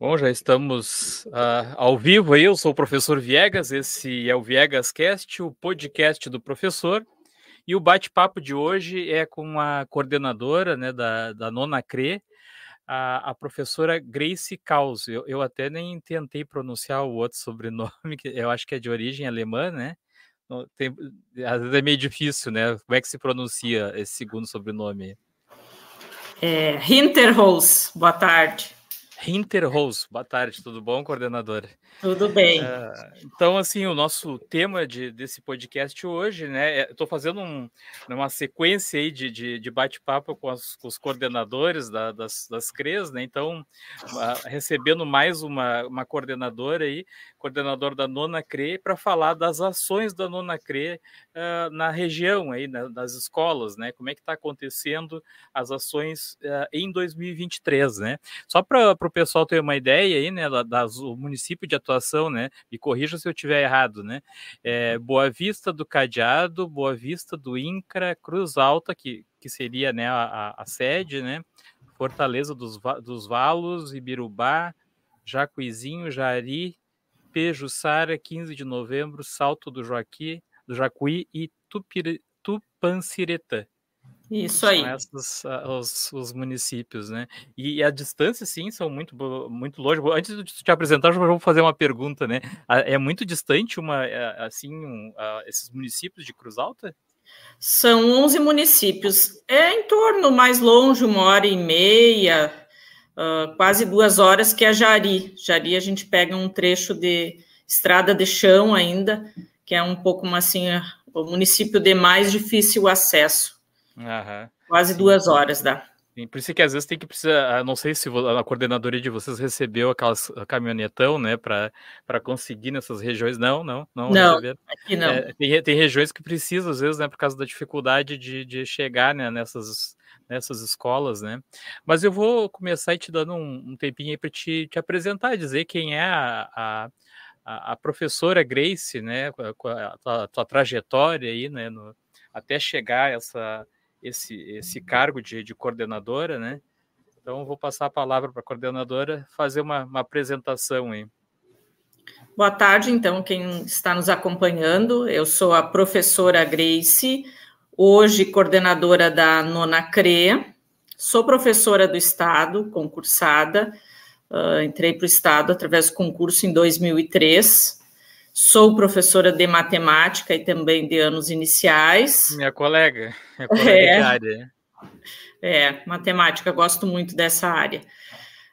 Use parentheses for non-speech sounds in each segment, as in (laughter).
Bom, já estamos uh, ao vivo aí. Eu sou o professor Viegas, esse é o Viegas Cast, o podcast do professor. E o bate-papo de hoje é com a coordenadora né, da, da Nona CRE, a, a professora Grace Kaus. Eu, eu, até nem tentei pronunciar o outro (laughs) sobrenome, que eu acho que é de origem alemã, né? Tem, às vezes é meio difícil, né? Como é que se pronuncia esse segundo sobrenome? É, Hinterholz, boa tarde. Hinterholz, boa tarde, tudo bom, coordenadora? Tudo bem. Uh, então, assim, o nosso tema de, desse podcast hoje, né? Estou é, fazendo um, uma sequência aí de, de, de bate-papo com, com, os coordenadores da, das, das CREs, né? Então, uh, recebendo mais uma, uma coordenadora aí, coordenador da Nona CRE, para falar das ações da Nona CRE uh, na região aí, na, nas escolas, né? Como é que está acontecendo as ações em 2023, né? Só para o pessoal ter uma ideia aí, né? Das, o município de atuação, né? Me corrija se eu estiver errado, né? É, Boa Vista do Cadeado, Boa Vista do Incra, Cruz Alta, que, que seria né, a, a sede, né? Fortaleza dos, dos Valos, Ibirubá, Jacuizinho, Jari, Pejuçara, 15 de novembro, Salto do Joaquim, do Jacuí e Tupir, Tupanciretã. Isso aí. São esses os, os, municípios, né? E, a distância, sim, são muito, muito longe. Antes de te apresentar, eu vou fazer uma pergunta, né? É muito distante uma, é, assim, um, esses municípios de Cruz Alta? São 11 municípios. É em torno, mais longe, uma hora e meia, uh, quase duas horas, que é Jari. Jari a gente pega um trecho de estrada de chão ainda, que é um pouco assim, o município de mais difícil acesso. Quase Sim. duas horas dá. Sim, por isso que às vezes tem que precisar, ah, não sei se a coordenadoria de vocês recebeu aquelas caminhonetão, né, para conseguir nessas regiões. Não, não, não. Não, aqui não. É, tem, tem regiões que precisam, às vezes, né, por causa da dificuldade de, de chegar né, nessas, nessas escolas, né? Mas eu vou começar te dando um, um tempinho aí para te, te apresentar, dizer quem é a, a, a professora Grace, né, a, a, a tua trajetória aí, né, no, até chegar essa esse, esse cargo de, de coordenadora, né? Então, vou passar a palavra para a coordenadora fazer uma, uma apresentação aí. Boa tarde, então, quem está nos acompanhando. Eu sou a professora Grace, hoje coordenadora da Nona CRE. Sou professora do Estado, concursada. Uh, entrei para o Estado através do concurso em 2003. Sou professora de matemática e também de anos iniciais. Minha colega, minha colega é, de área. É, matemática, gosto muito dessa área.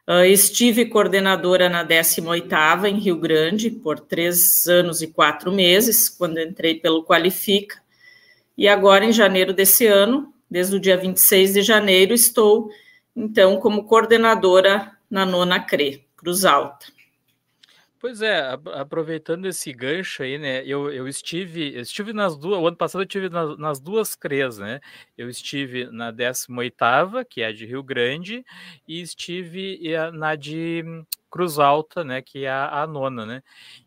Uh, estive coordenadora na 18ª em Rio Grande por três anos e quatro meses, quando entrei pelo Qualifica. E agora, em janeiro desse ano, desde o dia 26 de janeiro, estou, então, como coordenadora na nona CRE, Cruz Alta. Pois é, aproveitando esse gancho aí, né? Eu, eu estive, eu estive nas duas. O ano passado eu estive nas, nas duas CREs, né? Eu estive na 18, que é a de Rio Grande, e estive na de Cruz Alta, né? Que é a, a nona, né?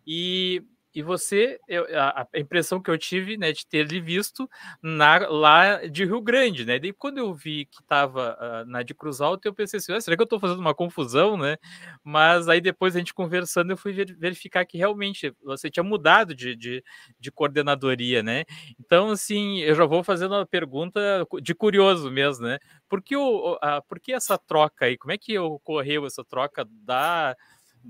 E e você, eu, a, a, impressão que eu tive, né, de ter lhe visto na, lá de Rio Grande, né? Daí quando eu vi que estava uh, ah, na de Cruz Alta, eu pensei assim, ah, será que eu estou fazendo uma confusão, né? Mas aí depois a gente conversando, eu fui ver, verificar que realmente você tinha mudado de, de, de, coordenadoria, né? Então, assim, eu já vou fazendo uma pergunta de curioso mesmo, né? Por que, o, a, por que essa troca aí? Como é que ocorreu essa troca da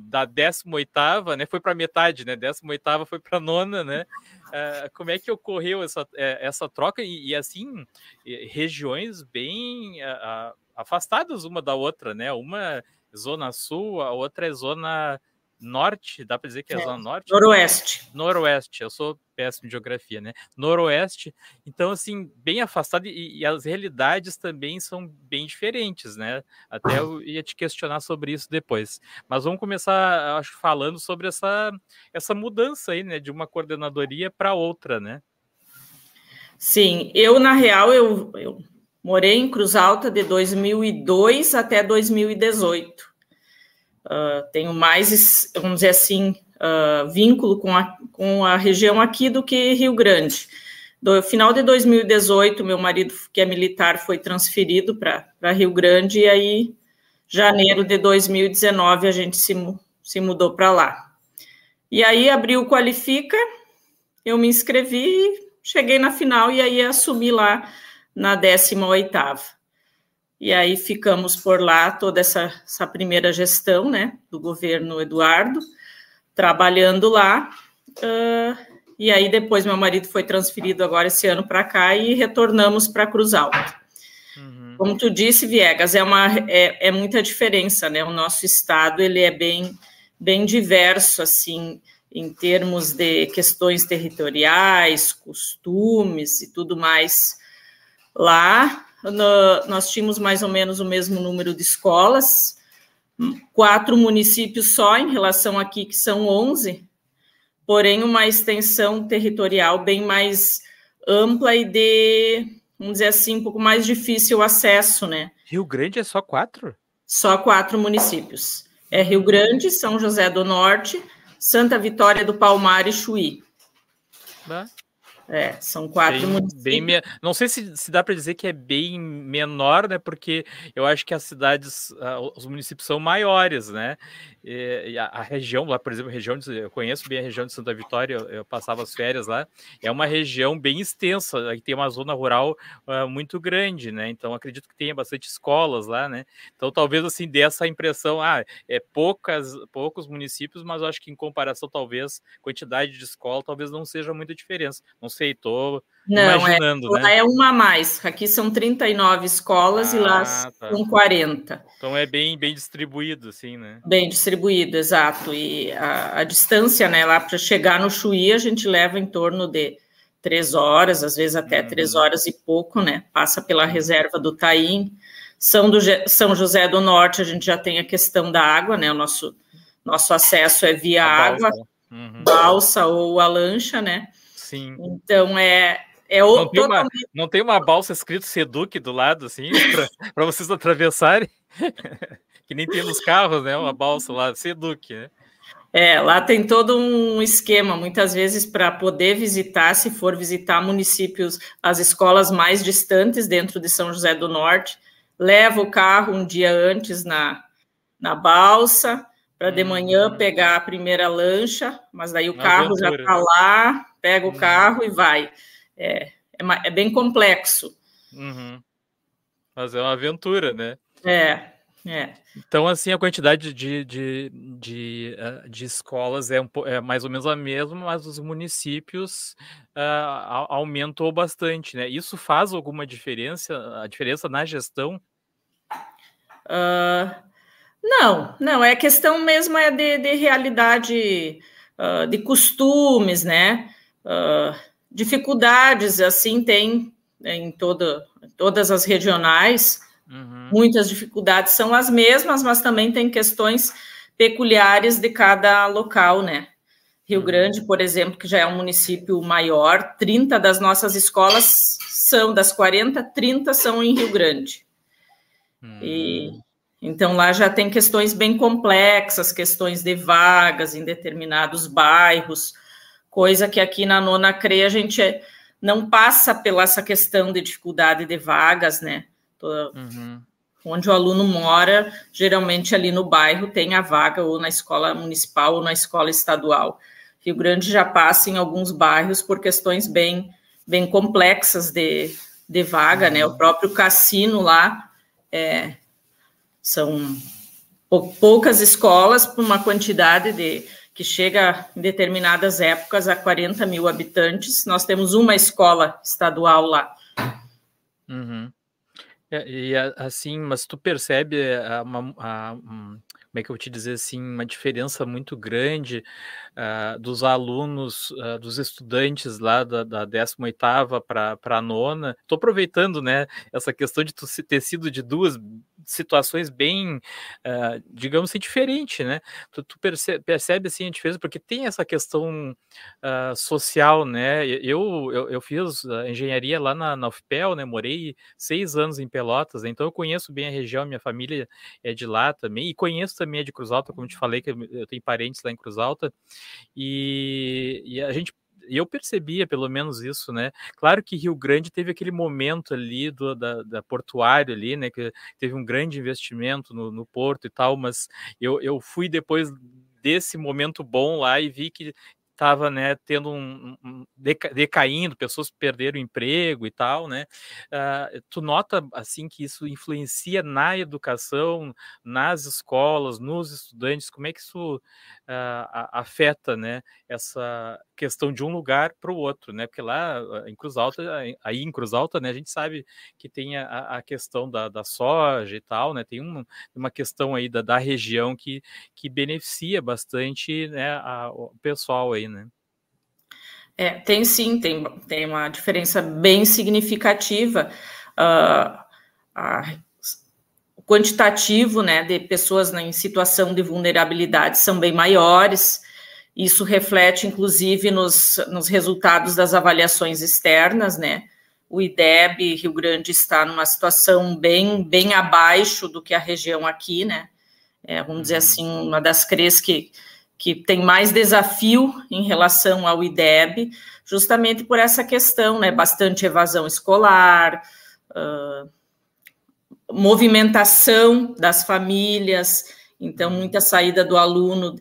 da 18ª, né, foi para metade, né, 18ª foi para nona, né, uh, (laughs) como é que ocorreu essa, é, essa troca? E, e assim, regiões bem uh, afastadas uma da outra, né, uma zona sul, a outra é zona norte, dá para dizer que é, é zona norte? Noroeste. Noroeste, eu sou péssimo em geografia, né? Noroeste, então assim, bem afastado e, e, as realidades também são bem diferentes, né? Até eu ia te questionar sobre isso depois. Mas vamos começar, acho, falando sobre essa, essa mudança aí, né? De uma coordenadoria para outra, né? Sim, eu, na real, eu, eu morei em Cruz Alta de 2002 até 2018. Uh, tenho mais, vamos dizer assim, uh, vínculo com a, com a região aqui do que Rio Grande. No final de 2018, meu marido, que é militar, foi transferido para Rio Grande e aí janeiro de 2019 a gente se, se mudou para lá. E aí abriu o Qualifica, eu me inscrevi, cheguei na final e aí assumi lá na 18ª. E aí ficamos por lá toda essa, essa primeira gestão, né, do governo Eduardo, trabalhando lá. Uh, e aí depois meu marido foi transferido agora esse ano para cá e retornamos para Cruz Alta. Uhum. Como tu disse, Viegas, é uma é, é muita diferença, né? O nosso estado ele é bem bem diverso assim em termos de questões territoriais, costumes e tudo mais. Lá no, nós tínhamos mais ou menos o mesmo número de escolas, quatro municípios só em relação aqui, que são 11, porém uma extensão territorial bem mais ampla e de, vamos dizer assim, um pouco mais difícil o acesso, né? Rio Grande é só quatro? Só quatro municípios. É Rio Grande, São José do Norte, Santa Vitória do Palmar e Chuí. Bah. É, são quatro bem, municípios. Bem me... Não sei se, se dá para dizer que é bem menor, né? Porque eu acho que as cidades, uh, os municípios são maiores, né? E, e a, a, região lá, por exemplo, região de, eu conheço bem a região de Santa Vitória, eu, eu, passava as férias lá. É uma região bem extensa, tem uma zona rural uh, muito grande, né? Então acredito que tenha bastante escolas lá, né? Então talvez assim dê essa impressão, ah, é poucas, poucos municípios, mas eu acho que em comparação talvez quantidade de escola talvez não seja muita diferença. Não sei, tô não, é, imaginando, é, né? Lá é uma a mais. Aqui são 39 escolas ah, e lá ah, tá. são 40. Então é bem, bem distribuído, assim, né? Bem distribuído, exato. E a, a distância, né, lá para chegar no Chuí, a gente leva em torno de três horas, às vezes até uhum. três horas e pouco, né? Passa pela reserva do Taim. São, do, São José do Norte, a gente já tem a questão da água, né? O nosso, nosso acesso é via a água, balsa. Uhum. balsa ou a lancha, né? Sim. Então é, é o, não, tem uma, não tem uma balsa escrito Seduc do lado, assim, (laughs) para vocês atravessarem? (laughs) que nem tem nos carros, né? Uma balsa lá, Seduc, né? É, lá tem todo um esquema, muitas vezes, para poder visitar, se for visitar municípios, as escolas mais distantes dentro de São José do Norte, leva o carro um dia antes na, na balsa, para de manhã hum. pegar a primeira lancha, mas daí o Uma carro aventura. já está lá, pega o hum. carro e vai. É, é, é bem complexo. Uhum. Mas é uma aventura, né? É, é. Então, assim, a quantidade de, de, de, uh, de escolas é, um, é, mais ou menos a mesma, mas os municípios uh, aumentou bastante, né? Isso faz alguma diferença, a diferença na gestão? Uh, não, não, é questão mesmo é de, de realidade, de costumes, né? Dificuldades, assim, tem em toda, todas as regionais, uhum. muitas dificuldades são as mesmas, mas também tem questões peculiares de cada local, né? Rio uhum. Grande, por exemplo, que já é um município maior, 30 das nossas escolas são, das 40, 30 são em Rio Grande. Uhum. E então lá já tem questões bem complexas, questões de vagas em determinados bairros, coisa que aqui na nona CRE a gente não passa pela essa questão de dificuldade de vagas, né? Uhum. Onde o aluno mora, geralmente ali no bairro tem a vaga ou na escola municipal ou na escola estadual. Rio Grande já passa em alguns bairros por questões bem, bem complexas de, de vaga, uhum. né? O próprio cassino lá é, são poucas escolas por uma quantidade de que chega em determinadas épocas a 40 mil habitantes. Nós temos uma escola estadual lá. Uhum. É, e assim, mas tu percebe a, a, como é que eu vou te dizer assim, uma diferença muito grande uh, dos alunos, uh, dos estudantes lá da, da 18ª para a nona. Estou aproveitando, né, essa questão de tu ter sido de duas situações bem, uh, digamos assim, diferente, né? Tu, tu percebe, percebe, assim a diferença, porque tem essa questão uh, social, né? Eu, eu, eu fiz engenharia lá na, na UFPEL, né? Morei seis anos em Pelotas, né? então eu conheço bem a região, minha família é de lá também, e conheço também a de Cruz Alta, como te falei, que eu tenho parentes lá em Cruz Alta, e, e a gente eu percebia pelo menos isso, né? Claro que Rio Grande teve aquele momento ali do, da, da portuário ali, né? Que teve um grande investimento no, no porto e tal, mas eu, eu fui depois desse momento bom lá e vi que estava né, tendo um, um, decaindo, pessoas perderam emprego e tal, né? Uh, tu nota assim que isso influencia na educação, nas escolas, nos estudantes? Como é que isso uh, afeta, né? Essa questão de um lugar para o outro, né? Porque lá em Cruz Alta, aí em Cruz Alta, né? A gente sabe que tem a, a questão da, da, soja e tal, né? Tem uma, uma questão aí da, da região que, que beneficia bastante né, a, o pessoal aí, né? É, tem sim, tem, tem uma diferença bem significativa. Uh, a, o quantitativo né, de pessoas em situação de vulnerabilidade são bem maiores. Isso reflete, inclusive, nos, nos resultados das avaliações externas, né? O IDEB Rio Grande está numa situação bem, bem abaixo do que a região aqui, né? É, vamos dizer uhum. assim, uma das CREs que que tem mais desafio em relação ao IDEB, justamente por essa questão, né? Bastante evasão escolar, uh, movimentação das famílias, então muita saída do aluno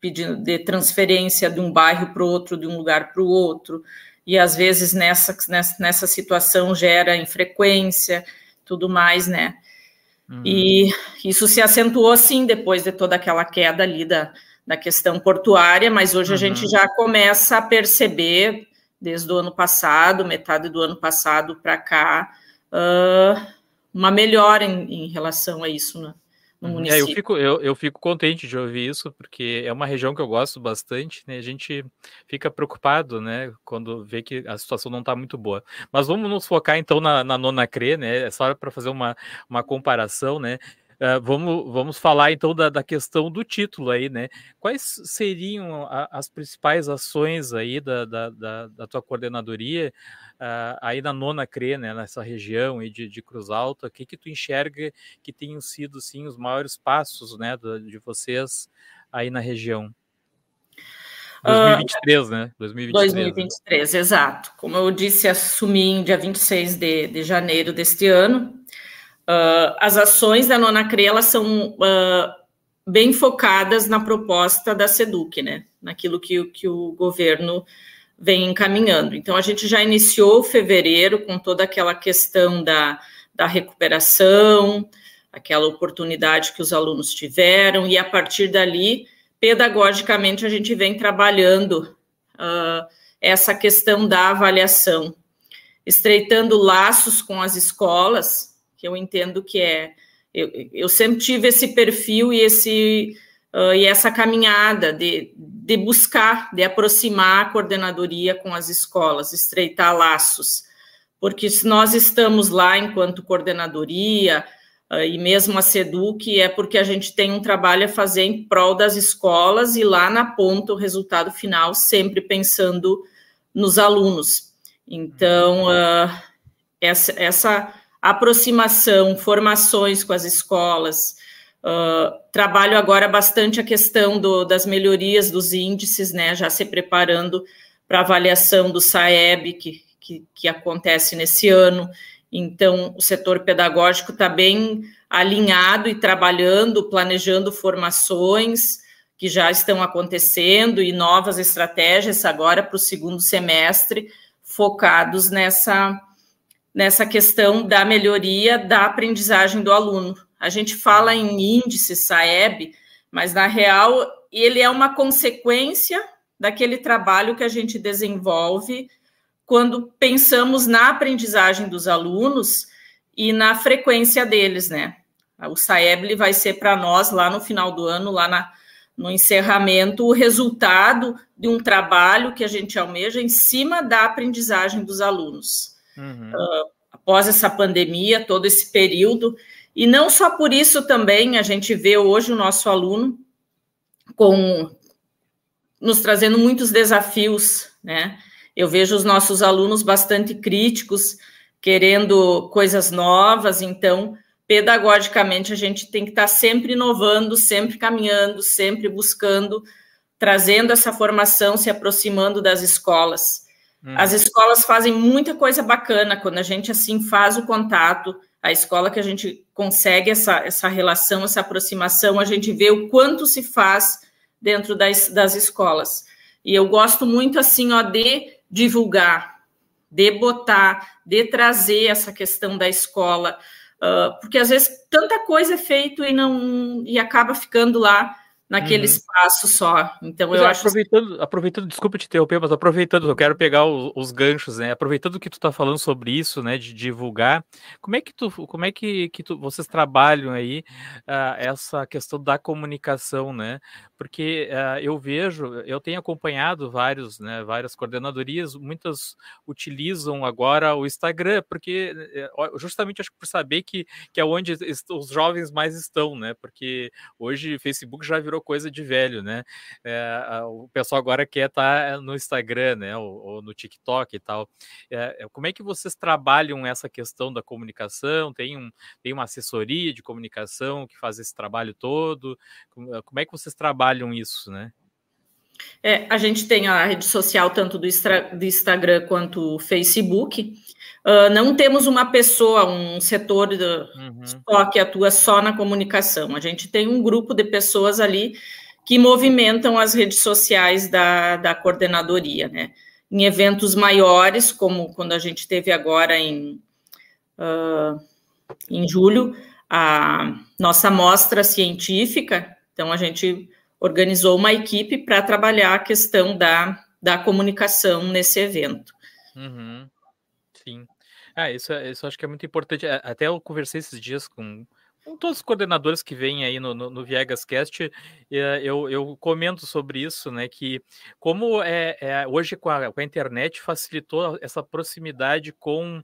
pedindo de transferência de um bairro para o outro, de um lugar para o outro, e às vezes nessa, nessa, nessa situação gera infrequência, tudo mais, né? Uhum. E isso se acentuou assim depois de toda aquela queda ali da, da questão portuária, mas hoje uhum. a gente já começa a perceber, desde o ano passado, metade do ano passado para cá, uh, uma melhora em, em, relação a isso né, no uhum. município. É, eu, fico, eu, eu fico contente de ouvir isso, porque é uma região que eu gosto bastante, né? A gente fica preocupado, né, quando vê que a situação não está muito boa. Mas vamos nos focar então na, na nona CRE, né? É só para fazer uma, uma comparação, né? Uh, vamos, vamos falar então da, da, questão do título aí, né? Quais seriam a, as principais ações aí da, da, da, da tua coordenadoria uh, aí na nona CRE, né? Nessa região aí de, de Cruz Alta, o que que tu enxerga que tenham sido, sim, os maiores passos, né, de vocês aí na região? 2023, uh, né? 2023, 2023 né? exato. Como eu disse, assumi em dia 26 de, de janeiro deste ano, Uh, as ações da Nona CRE, elas são uh, bem focadas na proposta da SEDUC, né? Naquilo que, que o governo vem encaminhando. Então, a gente já iniciou fevereiro com toda aquela questão da, da recuperação, aquela oportunidade que os alunos tiveram, e a partir dali, pedagogicamente, a gente vem trabalhando uh, essa questão da avaliação, estreitando laços com as escolas, que eu entendo que é. Eu, eu sempre tive esse perfil e, esse, uh, e essa caminhada de, de buscar, de aproximar a coordenadoria com as escolas, estreitar laços, porque se nós estamos lá enquanto coordenadoria, uh, e mesmo a SEDUC, é porque a gente tem um trabalho a fazer em prol das escolas e lá na ponta o resultado final, sempre pensando nos alunos. Então, uh, essa, essa aproximação, formações com as escolas. Uh, trabalho agora bastante a questão do, das melhorias dos índices, né, já se preparando para a avaliação do SAEB, que, que, que acontece nesse ano. Então, o setor pedagógico está bem alinhado e trabalhando, planejando formações que já estão acontecendo e novas estratégias agora para o segundo semestre, focados nessa nessa questão da melhoria da aprendizagem do aluno. A gente fala em índice SAEB, mas na real ele é uma consequência daquele trabalho que a gente desenvolve quando pensamos na aprendizagem dos alunos e na frequência deles, né? O SAEB vai ser para nós lá no final do ano, lá na, no encerramento, o resultado de um trabalho que a gente almeja em cima da aprendizagem dos alunos uhum. uh, após essa pandemia, todo esse período. E não só por isso também a gente vê hoje o nosso aluno com nos trazendo muitos desafios, né? Eu vejo os nossos alunos bastante críticos, querendo coisas novas, então, pedagogicamente, a gente tem que estar sempre inovando, sempre caminhando, sempre buscando trazendo essa formação, se aproximando das escolas. Hum. As escolas fazem muita coisa bacana quando a gente assim faz o contato, a escola que a gente consegue essa, essa relação, essa aproximação, a gente vê o quanto se faz dentro das, das escolas. E eu gosto muito assim, ó, de divulgar, de botar, de trazer essa questão da escola, uh, porque às vezes tanta coisa é feito e não e acaba ficando lá naquele uhum. espaço só. Então eu é, acho aproveitando, aproveitando, desculpa te interromper, mas aproveitando, eu quero pegar os, os ganchos, né? Aproveitando que tu está falando sobre isso, né, de divulgar, como é que tu, como é que, que tu, vocês trabalham aí uh, essa questão da comunicação, né? Porque uh, eu vejo, eu tenho acompanhado vários, né, várias coordenadorias, muitas utilizam agora o Instagram, porque eh, justamente acho que por saber que, que é onde os jovens mais estão, né? Porque hoje Facebook já virou coisa de velho, né? É, o pessoal agora quer estar tá no Instagram, né? Ou, ou no TikTok e tal. É, como é que vocês trabalham essa questão da comunicação? Tem, um, tem uma assessoria de comunicação que faz esse trabalho todo? Como é que vocês trabalham isso, né? É, a gente tem a rede social tanto do, do Instagram quanto o Facebook. Uh, não temos uma pessoa, um setor do, uhum. só que atua só na comunicação. A gente tem um grupo de pessoas ali que movimentam as redes sociais da, da coordenadoria, né? Em eventos maiores, como quando a gente teve agora em, uh, em julho, a nossa mostra científica, então a gente organizou uma equipe para trabalhar a questão da, da comunicação nesse evento. Uhum. Sim. Ah, isso, isso acho que é muito importante. Até eu conversei esses dias com, com todos os coordenadores que vêm aí no, no, no ViegasCast, eu, eu comento sobre isso, né? Que como é, é hoje com a, com a internet facilitou essa proximidade com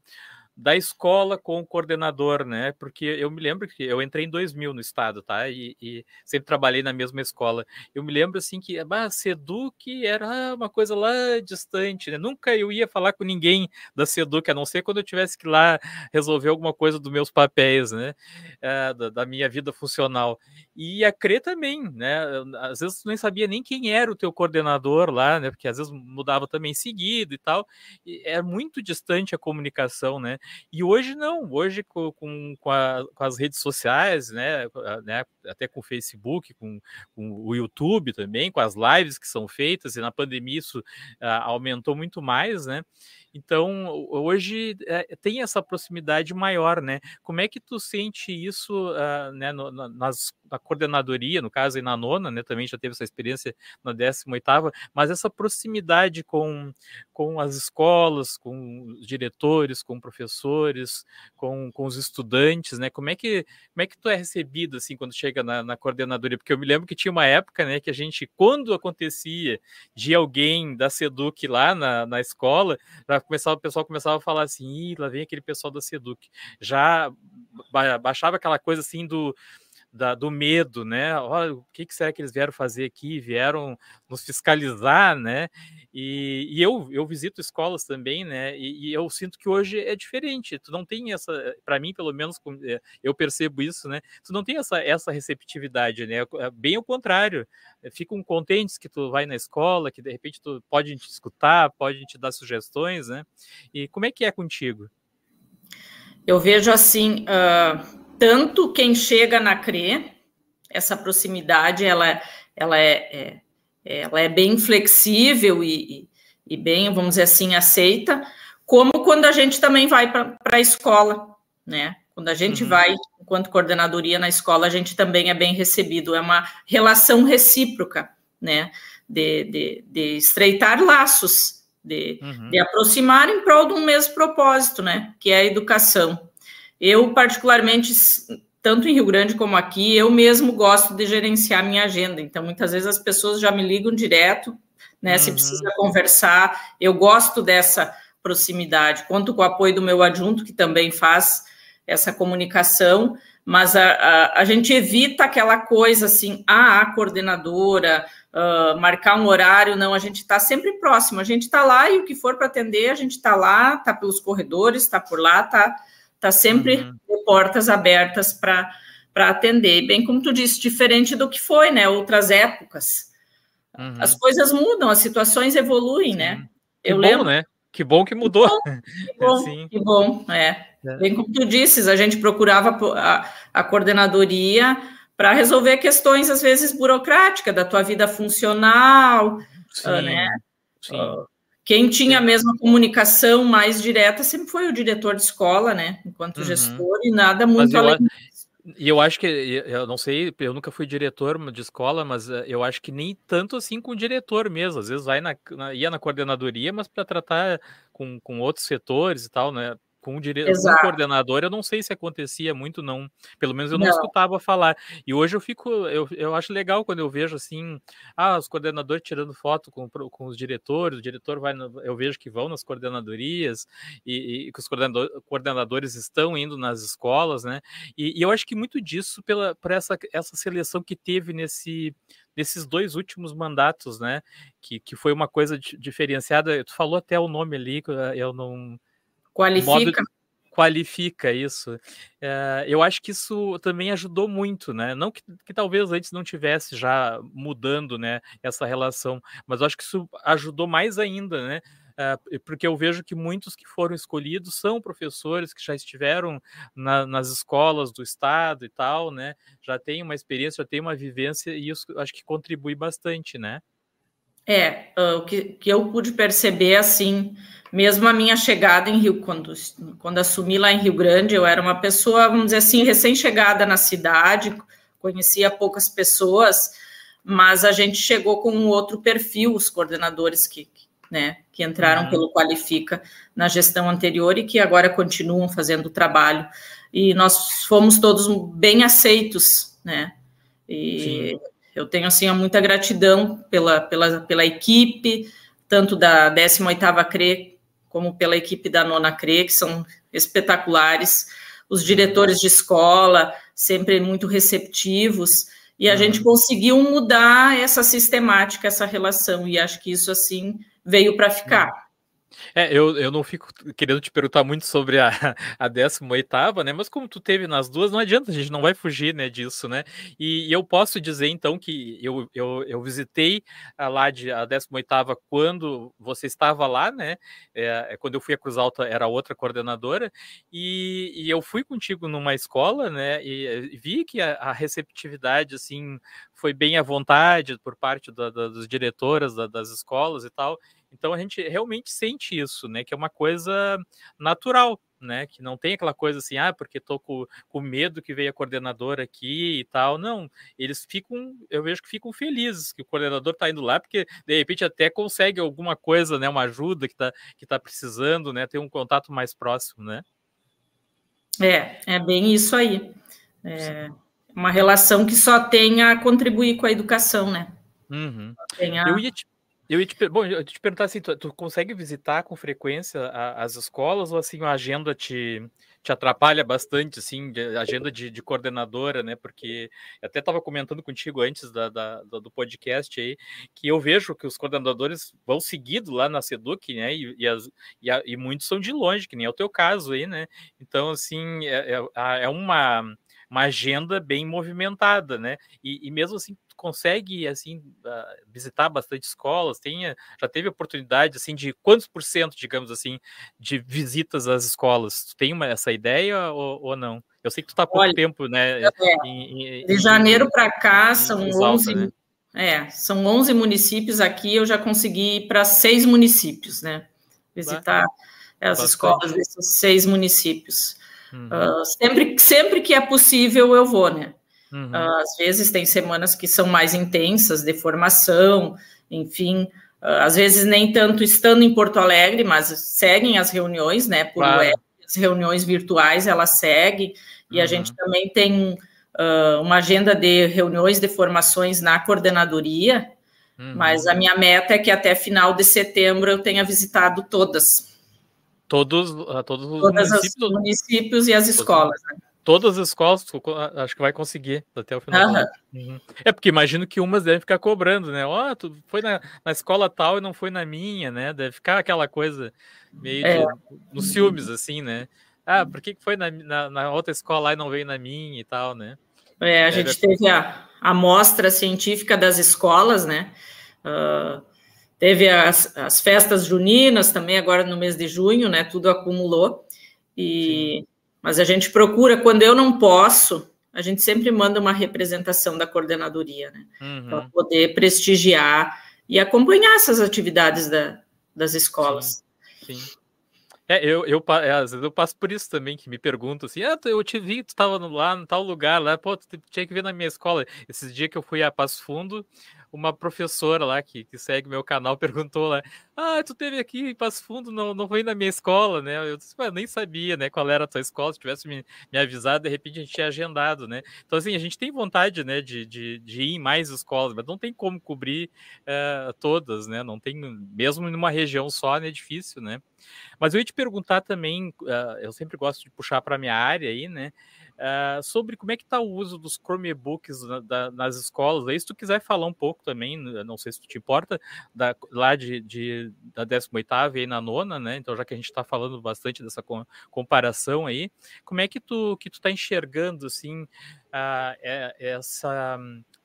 da escola com o coordenador, né? Porque eu me lembro que eu entrei em 2000 no estado, tá? E, e sempre trabalhei na mesma escola. Eu me lembro assim que a Seduc era uma coisa lá distante, né? Nunca eu ia falar com ninguém da Seduc, a não ser quando eu tivesse que ir lá resolver alguma coisa dos meus papéis, né? É, da, da, minha vida funcional. E a CRE também, né? Às vezes tu nem sabia nem quem era o teu coordenador lá, né? Porque às vezes mudava também seguido e tal. É muito distante a comunicação, né? E hoje não, hoje com, com, com, a, com as redes sociais, né, né, até com o Facebook, com, com, o YouTube também, com as lives que são feitas, e na pandemia isso uh, aumentou muito mais, né? Então, hoje é, tem essa proximidade maior, né? Como é que tu sente isso uh, né, no, nas, na coordenadoria, no caso, e na nona, né? Também já teve essa experiência na 18ª, mas essa proximidade com, com as escolas, com os diretores, com professores, com, com os estudantes, né? Como é que como é que tu é recebido, assim, quando chega na, na coordenadoria? Porque eu me lembro que tinha uma época, né, que a gente, quando acontecia de alguém da SEDUC lá na, na escola, já começava, o pessoal começava a falar assim, Ih, lá vem aquele pessoal da Seduc. Já baixava aquela coisa assim do, da, do medo, né? Olha, o que, que será que eles vieram fazer aqui? Vieram nos fiscalizar, né? E, e eu, eu visito escolas também, né? E, e, eu sinto que hoje é diferente. Tu não tem essa, para mim, pelo menos, é, eu percebo isso, né? Tu não tem essa, essa receptividade, né? É bem ao contrário. É, ficam contentes que tu vai na escola, que de repente tu pode te escutar, pode te dar sugestões, né? E como é que é contigo? Eu vejo assim, uh, tanto quem chega na CRE, essa proximidade, ela, ela é, é ela é bem flexível e, e, bem, vamos dizer assim, aceita, como quando a gente também vai para a escola, né? Quando a gente uhum. vai, enquanto coordenadoria na escola, a gente também é bem recebido, é uma relação recíproca, né? De, de, de estreitar laços, de, uhum. de aproximar em prol de um mesmo propósito, né? Que é a educação. Eu, particularmente, tanto em Rio Grande como aqui, eu mesmo gosto de gerenciar minha agenda. Então, muitas vezes as pessoas já me ligam direto, né? Uhum. Se precisa conversar, eu gosto dessa proximidade. Conto com o apoio do meu adjunto, que também faz essa comunicação, mas a, a, a gente evita aquela coisa assim, ah, a coordenadora, uh, marcar um horário, não, a gente está sempre próximo, a gente está lá e o que for para atender, a gente está lá, está pelos corredores, está por lá, está Está sempre uhum. portas abertas para atender. Bem como tu disse, diferente do que foi, né? Outras épocas. uhum. as coisas mudam, as situações evoluem, né? Sim. né? Que Eu bom, lembro... né? Que bom que mudou. Que bom, que (laughs) bom, que bom é. é. Bem como tu disses, a gente procurava a, a coordenadoria para resolver questões, às vezes, burocráticas da tua vida funcional, sim, né? Sim. Quem tinha a mesma comunicação mais direta sempre foi o diretor de escola, né? Enquanto uhum. gestor, e nada muito eu, além e eu acho que, eu não sei, eu nunca fui diretor de escola, mas eh, eu acho que nem tanto assim com o diretor mesmo. Às vezes vai na, na ia na coordenadoria, mas para tratar com, com outros setores e tal, né? Com o, dire... com o coordenador, eu não sei se acontecia muito, não. Pelo menos eu não, não, escutava falar. E hoje eu fico, eu, eu acho legal quando eu vejo assim, ah, os coordenadores tirando foto com, com os diretores, o diretor vai, no... eu vejo que vão nas coordenadorias e, e que os coordenador, coordenadores estão indo nas escolas, né? E, e, eu acho que muito disso pela por essa, essa seleção que teve nesse nesses dois últimos mandatos, né? Que, que foi uma coisa diferenciada. Tu falou até o nome ali, eu não Qualifica. qualifica isso. É, eu acho que isso também ajudou muito, né? Não que, que, talvez antes não tivesse já mudando, né, essa relação, mas eu acho que isso ajudou mais ainda, né? É, porque eu vejo que muitos que foram escolhidos são professores que já estiveram na, nas escolas do estado e tal, né? Já tem uma experiência, já tem uma vivência e isso acho que contribui bastante, né? É, o que, que eu pude perceber assim mesmo a minha chegada em Rio, quando, quando assumi lá em Rio Grande, eu era uma pessoa, vamos dizer assim, recém-chegada na cidade, conhecia poucas pessoas, mas a gente chegou com um outro perfil, os coordenadores que, né, que entraram uhum. pelo Qualifica na gestão anterior e que agora continuam fazendo o trabalho. E nós fomos todos bem aceitos, né? E Sim. Eu tenho assim muita gratidão pela, pela, pela equipe, tanto da 18ª CRE como pela equipe da Nona CRE, que são espetaculares, os diretores de escola, sempre muito receptivos, e a uhum. gente conseguiu mudar essa sistemática, essa relação, e acho que isso, assim, veio para ficar. É, eu, eu não fico querendo te perguntar muito sobre a, (laughs) a 18 né? Mas como tu teve nas duas, não adianta, a gente não vai fugir né, disso, né? E, e eu posso dizer, então, que eu, eu, eu visitei a lá de a 18 quando você estava lá, né? É, é, quando eu fui a Cruz Alta, era outra coordenadora, e, e eu fui contigo numa escola, né? E, vi que a, a, receptividade, assim, foi bem à vontade por parte da, da, das diretoras da, das escolas e tal. Então a gente realmente sente isso, né? Que é uma coisa natural, né? Que não tem aquela coisa assim, ah, porque tô com, com medo que veio a coordenadora aqui e tal. Não, eles ficam, eu vejo que ficam felizes que o coordenador tá indo lá, porque de repente até consegue alguma coisa, né? Uma ajuda que tá, que tá precisando, né? Ter um contato mais próximo, né? É, é bem isso aí. É uma relação que só tem a contribuir com a educação, né? Uhum. A... Eu ia te eu ia te, bom, eu te perguntar assim, tu, tu consegue visitar com frequência a, as escolas ou assim a agenda te, te atrapalha bastante, assim, a agenda de, de, coordenadora, né? Porque até estava comentando contigo antes da, da, do podcast aí, que eu vejo que os coordenadores vão seguido lá na Seduc, né? E, e, as, e, a, e muitos são de longe, que nem é o teu caso aí, né? Então, assim, é, é, é uma, uma agenda bem movimentada, né? E, e mesmo assim, consegue assim ah, visitar bastante escolas, tenha, já teve oportunidade assim de quantos por cento, digamos assim, de visitas às escolas? Tu tem uma, essa ideia ou, ou não? Eu sei que tu está há pouco Olha, tempo, né? É, em, em, de janeiro para cá são Exalta, 11, né? é, são 11 municípios aqui, eu já consegui ir para seis municípios, né? Visitar as bastante. escolas desses seis municípios. Uhum. Uh, sempre, sempre que é possível, eu vou, né? Uhum. Uh, às vezes tem semanas que são mais intensas, de formação, enfim. Uh, às vezes nem tanto estando em Porto Alegre, mas seguem as reuniões, né? Por claro. web, as reuniões virtuais elas seguem, e uhum. a gente também tem uh, uma agenda de reuniões de formações na coordenadoria, uhum. mas a minha meta é que até final de setembro eu tenha visitado todas. Todos, todos os Todas municípios, os municípios e as escolas, né? Todas as escolas, acho que vai conseguir até o final. Uhum. Uhum. É porque imagino que umas devem ficar cobrando, né? Ó, oh, tu foi na, na escola tal e não foi na minha, né? Deve ficar aquela coisa meio é. de, nos filmes, assim, né? Ah, por que foi na, na, na, outra escola e não veio na minha e tal, né? É, a é, gente teve a amostra científica das escolas, né? Uh, teve as, as festas juninas também agora no mês de junho, né? Tudo acumulou. E mas a gente procura quando eu não posso, a gente sempre manda uma representação da coordenadoria, né? Uhum. Para poder prestigiar e acompanhar essas atividades da, das escolas. Sim. Sim. É, eu, eu, é, às vezes eu passo por isso também, que me perguntam assim, ah, eu te vi, tu estava lá em tal lugar, lá, pô, tu tinha que vir na minha escola. Esses dias que eu fui a Passo Fundo, uma professora lá que, que segue meu canal (laughs) perguntou lá: Ah, tu teve aqui em Passo Fundo, não, não foi na minha escola, né? Eu disse, nem sabia, né, qual era a tua escola, se tivesse me, me avisado, de repente a gente tinha agendado, né? Então, assim, a gente tem vontade, né, de, de, de ir em mais escolas, mas não tem como cobrir uh, todas, né? Não tem, mesmo numa região só, né, é difícil, né? Mas eu ia te perguntar também, uh, eu sempre gosto de puxar para minha área aí, né? Uh, sobre como é que está o uso dos Chromebooks na, da, nas escolas. Aí, se tu quiser falar um pouco também, não sei se tu te importa, da, lá de, de, da 18ª e na nona, né? Então, já que a gente está falando bastante dessa comparação aí, como é que tu que tu está enxergando, assim, uh, essa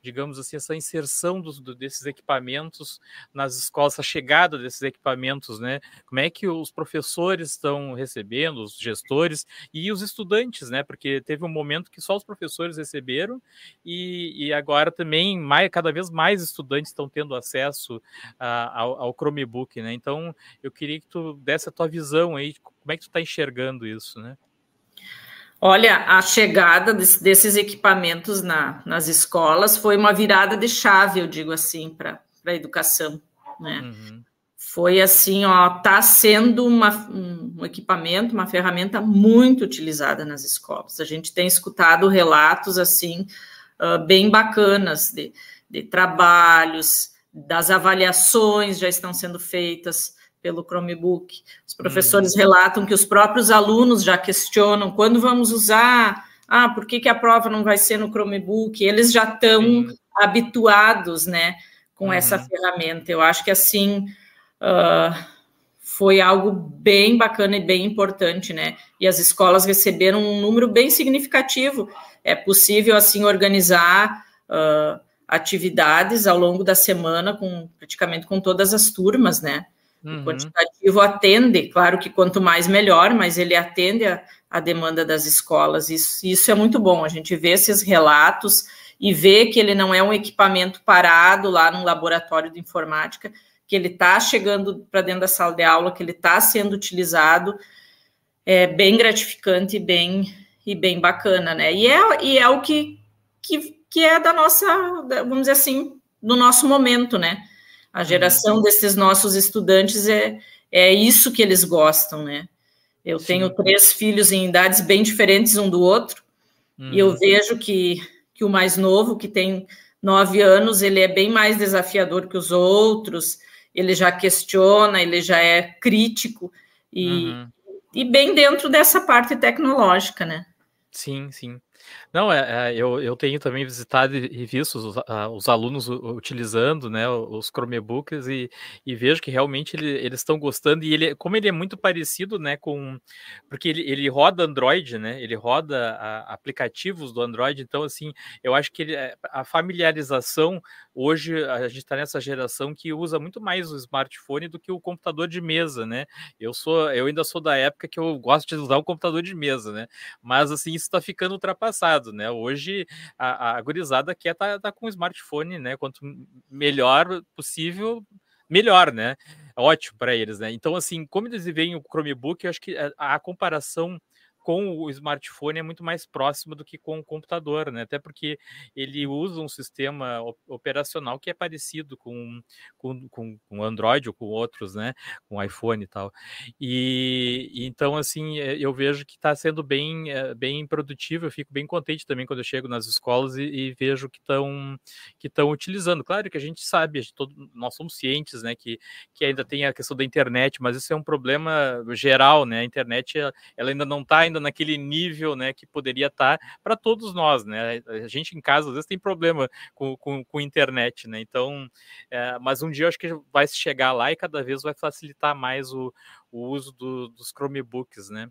digamos assim, essa inserção dos, desses equipamentos nas escolas, essa chegada desses equipamentos, né? Como é que os professores estão recebendo, os gestores e os estudantes, né? Porque teve um momento que só os professores receberam e, e agora também mais, cada vez mais estudantes estão tendo acesso a, ao, ao Chromebook, né? Então, eu queria que tu desse a tua visão aí, como é que tu está enxergando isso, né? Olha, a chegada desse, desses equipamentos na, nas escolas foi uma virada de chave, eu digo assim, para a educação, né? Uhum. Foi assim, ó, tá sendo uma, um equipamento, uma ferramenta muito utilizada nas escolas. A gente tem escutado relatos assim uh, bem bacanas de, de trabalhos, das avaliações já estão sendo feitas pelo Chromebook. Os professores hum. relatam que os próprios alunos já questionam quando vamos usar. Ah, por que, que a prova não vai ser no Chromebook? Eles já estão habituados, né, com uhum. essa ferramenta. Eu acho que assim uh, foi algo bem bacana e bem importante, né? E as escolas receberam um número bem significativo. É possível assim organizar uh, atividades ao longo da semana com praticamente com todas as turmas, né? Uhum. O quantitativo atende, claro que quanto mais melhor, mas ele atende a, a demanda das escolas. Isso, isso é muito bom. A gente vê esses relatos e vê que ele não é um equipamento parado lá no laboratório de informática, que ele está chegando para dentro da sala de aula, que ele está sendo utilizado. É bem gratificante e bem, e bem bacana, né? E é, e é o que, que, que é da nossa, vamos dizer assim, do nosso momento, né? A geração desses nossos estudantes é, é isso que eles gostam, né? Eu Sim. tenho três filhos em idades bem diferentes um do outro, uhum. e eu uhum. vejo que, que o mais novo, que tem nove anos, ele é bem mais desafiador que os outros, ele já questiona, ele já é crítico, e, uhum. e bem dentro dessa parte tecnológica, né? Sim, sim. Não, é, é, eu, eu tenho também visitado e visto os, os alunos utilizando né, os Chromebooks e, e vejo que realmente ele, eles estão gostando. E ele, como ele é muito parecido né, com. Porque ele, ele roda Android, né? Ele roda a, aplicativos do Android, então, assim, eu acho que ele, é, a familiarização hoje a gente está nessa geração que usa muito mais o smartphone do que o computador de mesa, né? Eu sou, eu ainda sou da época que eu gosto de usar o computador de mesa, né? Mas assim, isso está ficando ultrapassado, né? Hoje a, a gurizada quer tá, tá com o smartphone, né? Quanto melhor possível, melhor, né? Ótimo para eles, né? Então, assim, como eles veem o Chromebook, eu acho que a, a comparação com o smartphone é muito mais próximo do que com o computador, né? Até porque ele usa um sistema operacional que é parecido com com, com, Android ou com outros, né? Com iPhone e tal. E, então, assim, é, eu vejo que está sendo bem, é, bem produtivo. Eu fico bem contente também quando eu chego nas escolas e, e vejo que estão que estão utilizando. Claro que a gente sabe, a gente, todo, nós somos cientes, né? Que, que ainda tem a questão da internet, mas isso é um problema geral, né? A internet ela ainda não está ainda naquele nível, né, que poderia estar para todos nós, né? A gente em casa às vezes tem problema com, com, com internet, né? Então, é, mas um dia eu acho que vai chegar lá e cada vez vai facilitar mais o, o uso do, dos Chromebooks, né?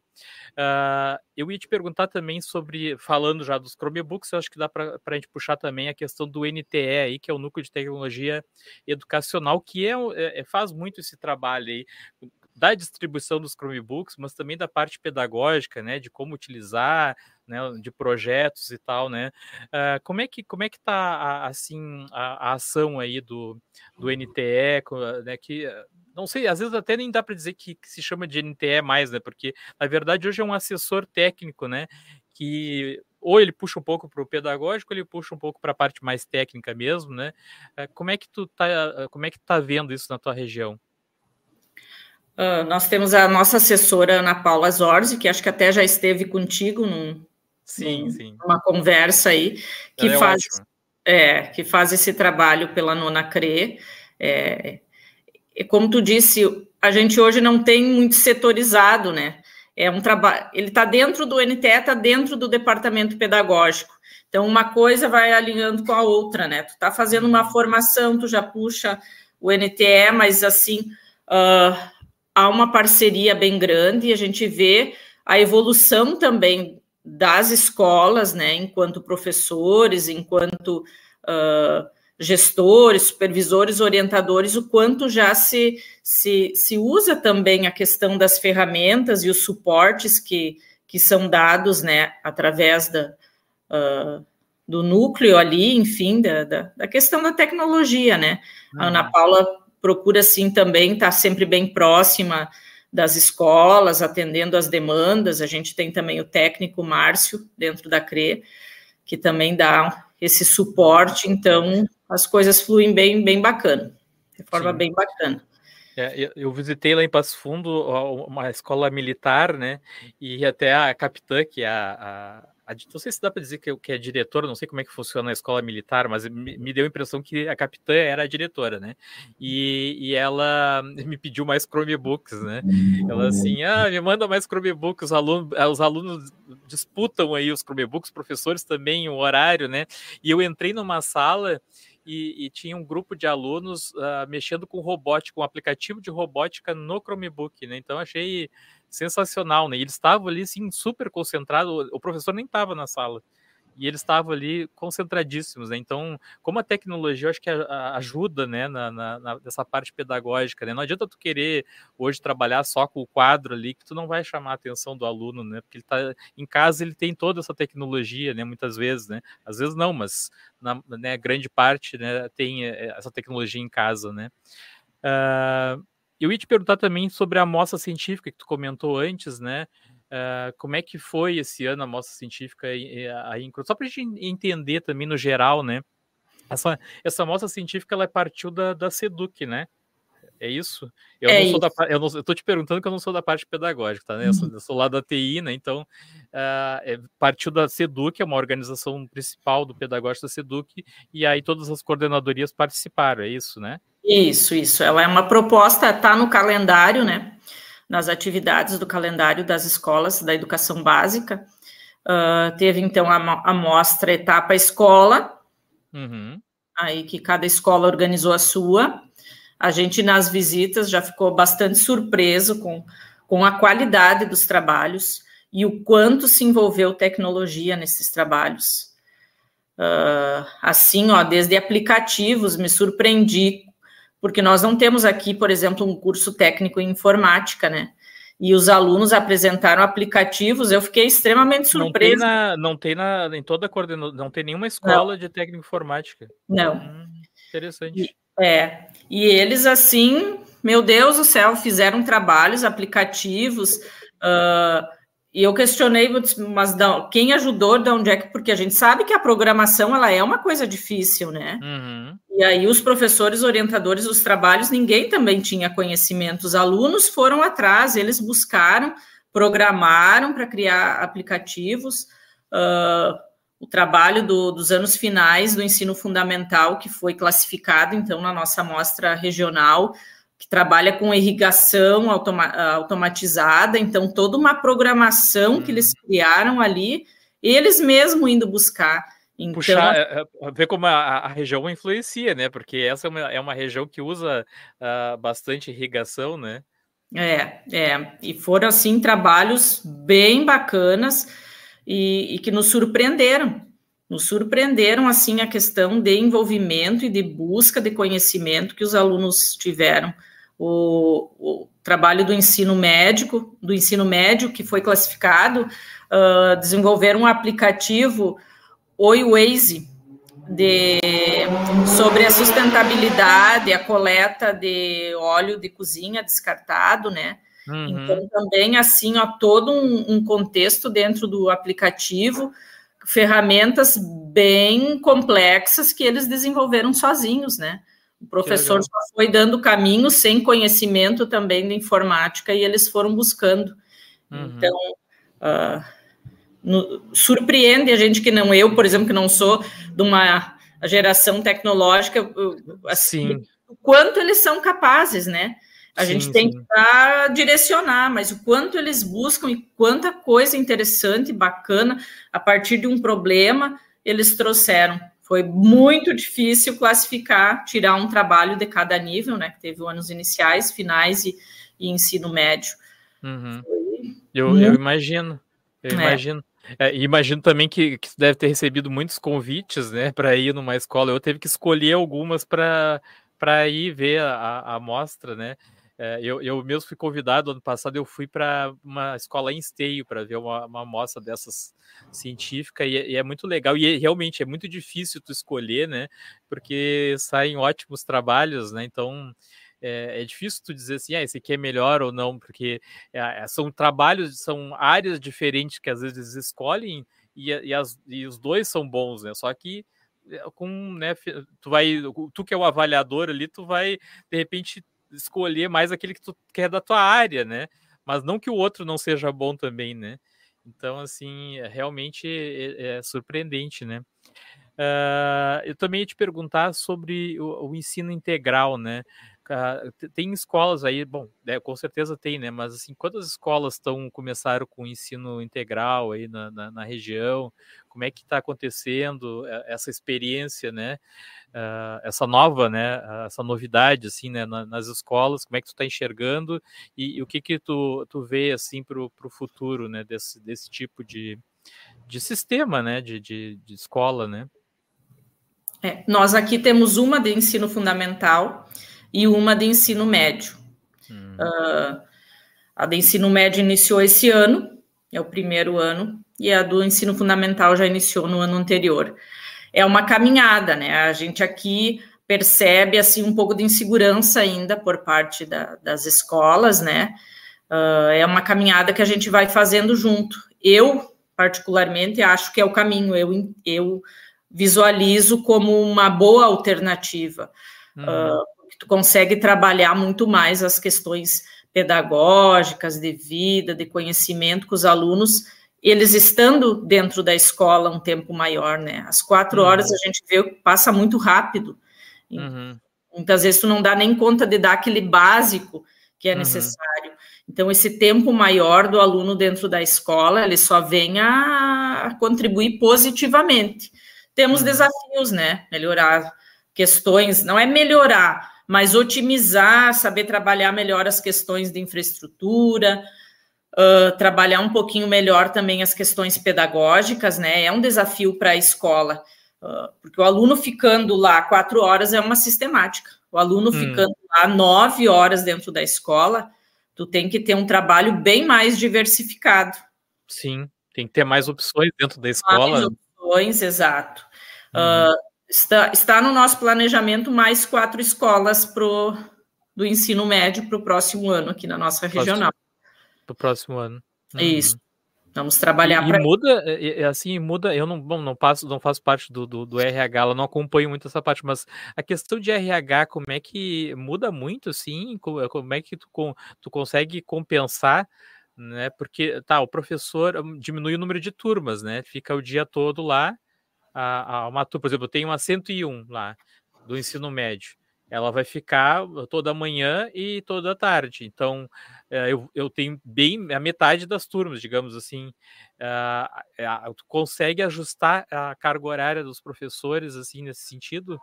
Uh, eu ia te perguntar também sobre, falando já dos Chromebooks, eu acho que dá para a gente puxar também a questão do NTE aí, que é o Núcleo de Tecnologia Educacional, que é, é faz muito esse trabalho aí da distribuição dos Chromebooks, mas também da parte pedagógica, né, de como utilizar, né, de projetos e tal, né? Uh, como é que como é que está assim a, a, ação aí do, do NTE, né, que não sei, às vezes até nem dá para dizer que, que, se chama de NTE mais, né? Porque na verdade hoje é um assessor técnico, né? Que ou ele puxa um pouco para o pedagógico, ou ele puxa um pouco para a parte mais técnica mesmo, né? Uh, como é que tu tá, como é que tá vendo isso na tua região? Uh, nós temos a nossa assessora Ana Paula Zorzi, que acho que até já esteve contigo num, sim, num, sim. numa conversa aí, que é faz, é, que faz esse trabalho pela Nona CRE. É, como tu disse, a gente hoje não tem muito setorizado, né? É um trabalho, ele está dentro do NTE, está dentro do departamento pedagógico. Então, uma coisa vai alinhando com a outra, né? Tu está fazendo uma formação, tu já puxa o NTE, mas assim, uh, há uma parceria bem grande e a gente vê a evolução também das escolas, né, enquanto professores, enquanto uh, gestores, supervisores, orientadores, o quanto já se, se, se usa também a questão das ferramentas e os suportes que, que são dados, né, através da, uh, do núcleo ali, enfim, da, da, da, questão da tecnologia, né. Uhum. A Ana Paula procura, sim, também estar tá sempre bem próxima das escolas, atendendo as demandas. A gente tem também o técnico Márcio dentro da CRE, que também dá esse suporte, então as coisas fluem bem, bem bacana, de forma sim. bem bacana. É, eu visitei lá em Passo Fundo uma escola militar, né? E até a capitã, que é a, a não sei se dá para dizer que, que é diretora, não sei como é que funciona a escola militar, mas me, me deu a impressão que a capitã era a diretora, né? E, e, ela (laughs) me pediu mais Chromebooks, né? Ela assim, ah, me manda mais Chromebooks, os alunos, os alunos disputam aí os Chromebooks, os professores também o horário, né? E eu entrei numa sala e, e, tinha um grupo de alunos uh, mexendo com robótica, um aplicativo de robótica no Chromebook, né? Então achei sensacional, né? E eles estavam ali, assim, super concentrados, o professor nem estava na sala, e eles estavam ali concentradíssimos, né? Então, como a tecnologia, eu acho que ajuda, né, na, na, nessa parte pedagógica, né? Não adianta tu querer hoje trabalhar só com o quadro ali, que tu não vai chamar a atenção do aluno, né? Porque ele tá em casa, ele tem toda essa tecnologia, né? Muitas vezes, né? Às vezes não, mas na né, grande parte, né, tem eh, essa tecnologia em casa, né? Uh, eu ia te perguntar também sobre a mostra científica que tu comentou antes, né? Uh, como é que foi esse ano a mostra científica aí, só para a gente entender também no geral, né? Essa, essa mostra científica ela partiu da, da Seduc, né? É isso? Eu é não sou isso. da eu, não, eu tô te perguntando que eu não sou da parte pedagógica, tá? Né? Eu, sou, uhum. eu sou lá da TI, né? Então uh, é, partiu da Seduc, é uma organização principal do pedagógico da Seduc, e aí todas as coordenadorias participaram, é isso, né? Isso, isso. Ela é uma proposta, está no calendário, né? Nas atividades do calendário das escolas da educação básica. Uh, teve então a, a mostra etapa escola, uhum. aí que cada escola organizou a sua. A gente, nas visitas, já ficou bastante surpreso com, com a qualidade dos trabalhos e o quanto se envolveu tecnologia nesses trabalhos. Uh, assim, ó, desde aplicativos, me surpreendi porque nós não temos aqui, por exemplo, um curso técnico em informática, né? E os alunos apresentaram aplicativos, eu fiquei extremamente surpresa. Não tem, na, não tem na em toda a coordenação, não tem nenhuma escola não. de técnico informática. Não. Hum, interessante. E, é, e eles assim, meu Deus do céu, fizeram trabalhos, aplicativos, uh, e eu questionei, mas quem ajudou, de onde é que, porque a gente sabe que a programação ela é uma coisa difícil, né? Uhum. E aí os professores orientadores dos trabalhos, ninguém também tinha conhecimento. Os alunos foram atrás, eles buscaram, programaram para criar aplicativos. Uh, o trabalho do, dos anos finais do ensino fundamental, que foi classificado, então, na nossa amostra regional, que trabalha com irrigação automa automatizada, então toda uma programação que eles uhum. criaram ali, eles mesmo indo buscar. Então, Puxar, é, é, ver como a, a, região influencia, né? Porque essa é uma, é uma região que usa uh, bastante irrigação, né? É, é. E foram, assim, trabalhos bem bacanas e, e que nos surpreenderam. Nos surpreenderam, assim, a questão de envolvimento e de busca de conhecimento que os alunos tiveram. O, o trabalho do ensino médico, do ensino médio, que foi classificado, uh, desenvolveram um aplicativo Oi Waze, de, sobre a sustentabilidade, a coleta de óleo de cozinha descartado, né? Uhum. Então, também, assim, ó, todo um, um, contexto dentro do aplicativo, ferramentas bem complexas que eles desenvolveram sozinhos, né? O professor só foi dando caminho sem conhecimento também de informática e eles foram buscando. Uhum. Então, uh, no, surpreende a gente que não eu, por exemplo, que não sou de uma geração tecnológica, assim, o quanto eles são capazes, né? A sim, gente tem sim. que tá, direcionar, mas o quanto eles buscam e quanta coisa interessante, bacana, a partir de um problema, eles trouxeram. Foi muito difícil classificar, tirar um trabalho de cada nível, né? Que teve anos iniciais, finais e, e ensino médio. Uhum. Eu, eu, imagino, eu é. imagino. É, imagino também que, que deve ter recebido muitos convites, né, para ir numa escola. Eu teve que escolher algumas para ir ver a, a amostra, né? É, eu, eu mesmo fui convidado ano passado, eu fui para uma escola em esteio para ver uma, uma amostra dessas científica e, e, é muito legal. E é, realmente é muito difícil tu escolher, né? Porque saem ótimos trabalhos, né? Então é, é, difícil tu dizer assim, ah, esse aqui é melhor ou não, porque é, são trabalhos, são áreas diferentes que às vezes escolhem e, e, as, e os dois são bons, né? Só que com, né, tu vai, tu que é o avaliador ali, tu vai de repente escolher mais aquele que tu quer da tua área, né? Mas não que o outro não seja bom também, né? Então, assim, realmente é, é surpreendente, né? Uh, eu também ia te perguntar sobre o, o ensino integral, né? Tem escolas aí, bom, né, com certeza tem, né? Mas assim, quantas escolas estão começaram com ensino integral aí na, na, na região? Como é que está acontecendo eh, essa experiência, né? Uh, essa nova, né? Essa novidade, assim, né? Na, nas escolas, como é que tu está enxergando e, e, o que que tu, tu vê assim para o futuro, né? Desse, desse tipo de, de sistema, né? De, de, de escola, né? É, nós aqui temos uma de ensino fundamental e uma de ensino médio. Hum. Uh, a de ensino médio iniciou esse ano, é o primeiro ano, e a do ensino fundamental já iniciou no ano anterior. É uma caminhada, né? A gente aqui percebe assim um pouco de insegurança ainda por parte da, das escolas, né? Uh, é uma caminhada que a gente vai fazendo junto. Eu, particularmente, acho que é o caminho. Eu, eu visualizo como uma boa alternativa. Uh, tu consegue trabalhar muito mais as questões pedagógicas, de vida, de conhecimento com os alunos, eles estando dentro da escola um tempo maior, né? As quatro uhum. horas a gente vê que passa muito rápido. Uhum. Muitas vezes tu não dá nem conta de dar aquele básico que é uhum. necessário. Então, esse tempo maior do aluno dentro da escola, ele só vem a contribuir positivamente. Temos uhum. desafios, né? Melhorar questões, não é melhorar, mas otimizar, saber trabalhar melhor as questões de infraestrutura, uh, trabalhar um pouquinho melhor também as questões pedagógicas, né? É um desafio para a escola, uh, porque o aluno ficando lá quatro horas é uma sistemática. O aluno hum. ficando lá nove horas dentro da escola, tu tem que ter um trabalho bem mais diversificado. Sim, tem que ter mais opções dentro da escola. Mais opções, exato. Uh, Está, está no nosso planejamento mais quatro escolas pro, do ensino médio para o próximo ano aqui na nossa regional. Para o próximo ano. Uhum. Isso. Vamos trabalhar para. E muda, é, assim, muda. Eu não, bom, não passo, não faço parte do, do, do, RH, eu não acompanho muito essa parte, mas a questão de RH, como é que muda muito, assim? Como é que tu, tu consegue compensar, né? Porque tá, o professor hum, diminui o número de turmas, né? Fica o dia todo lá a, a uma turma, por exemplo, eu tenho uma 101 lá do ensino médio. ela vai ficar toda manhã e toda tarde. Então, é, eu, eu tenho bem a metade das turmas, digamos assim. Tu consegue ajustar a carga horária dos professores, assim, nesse sentido?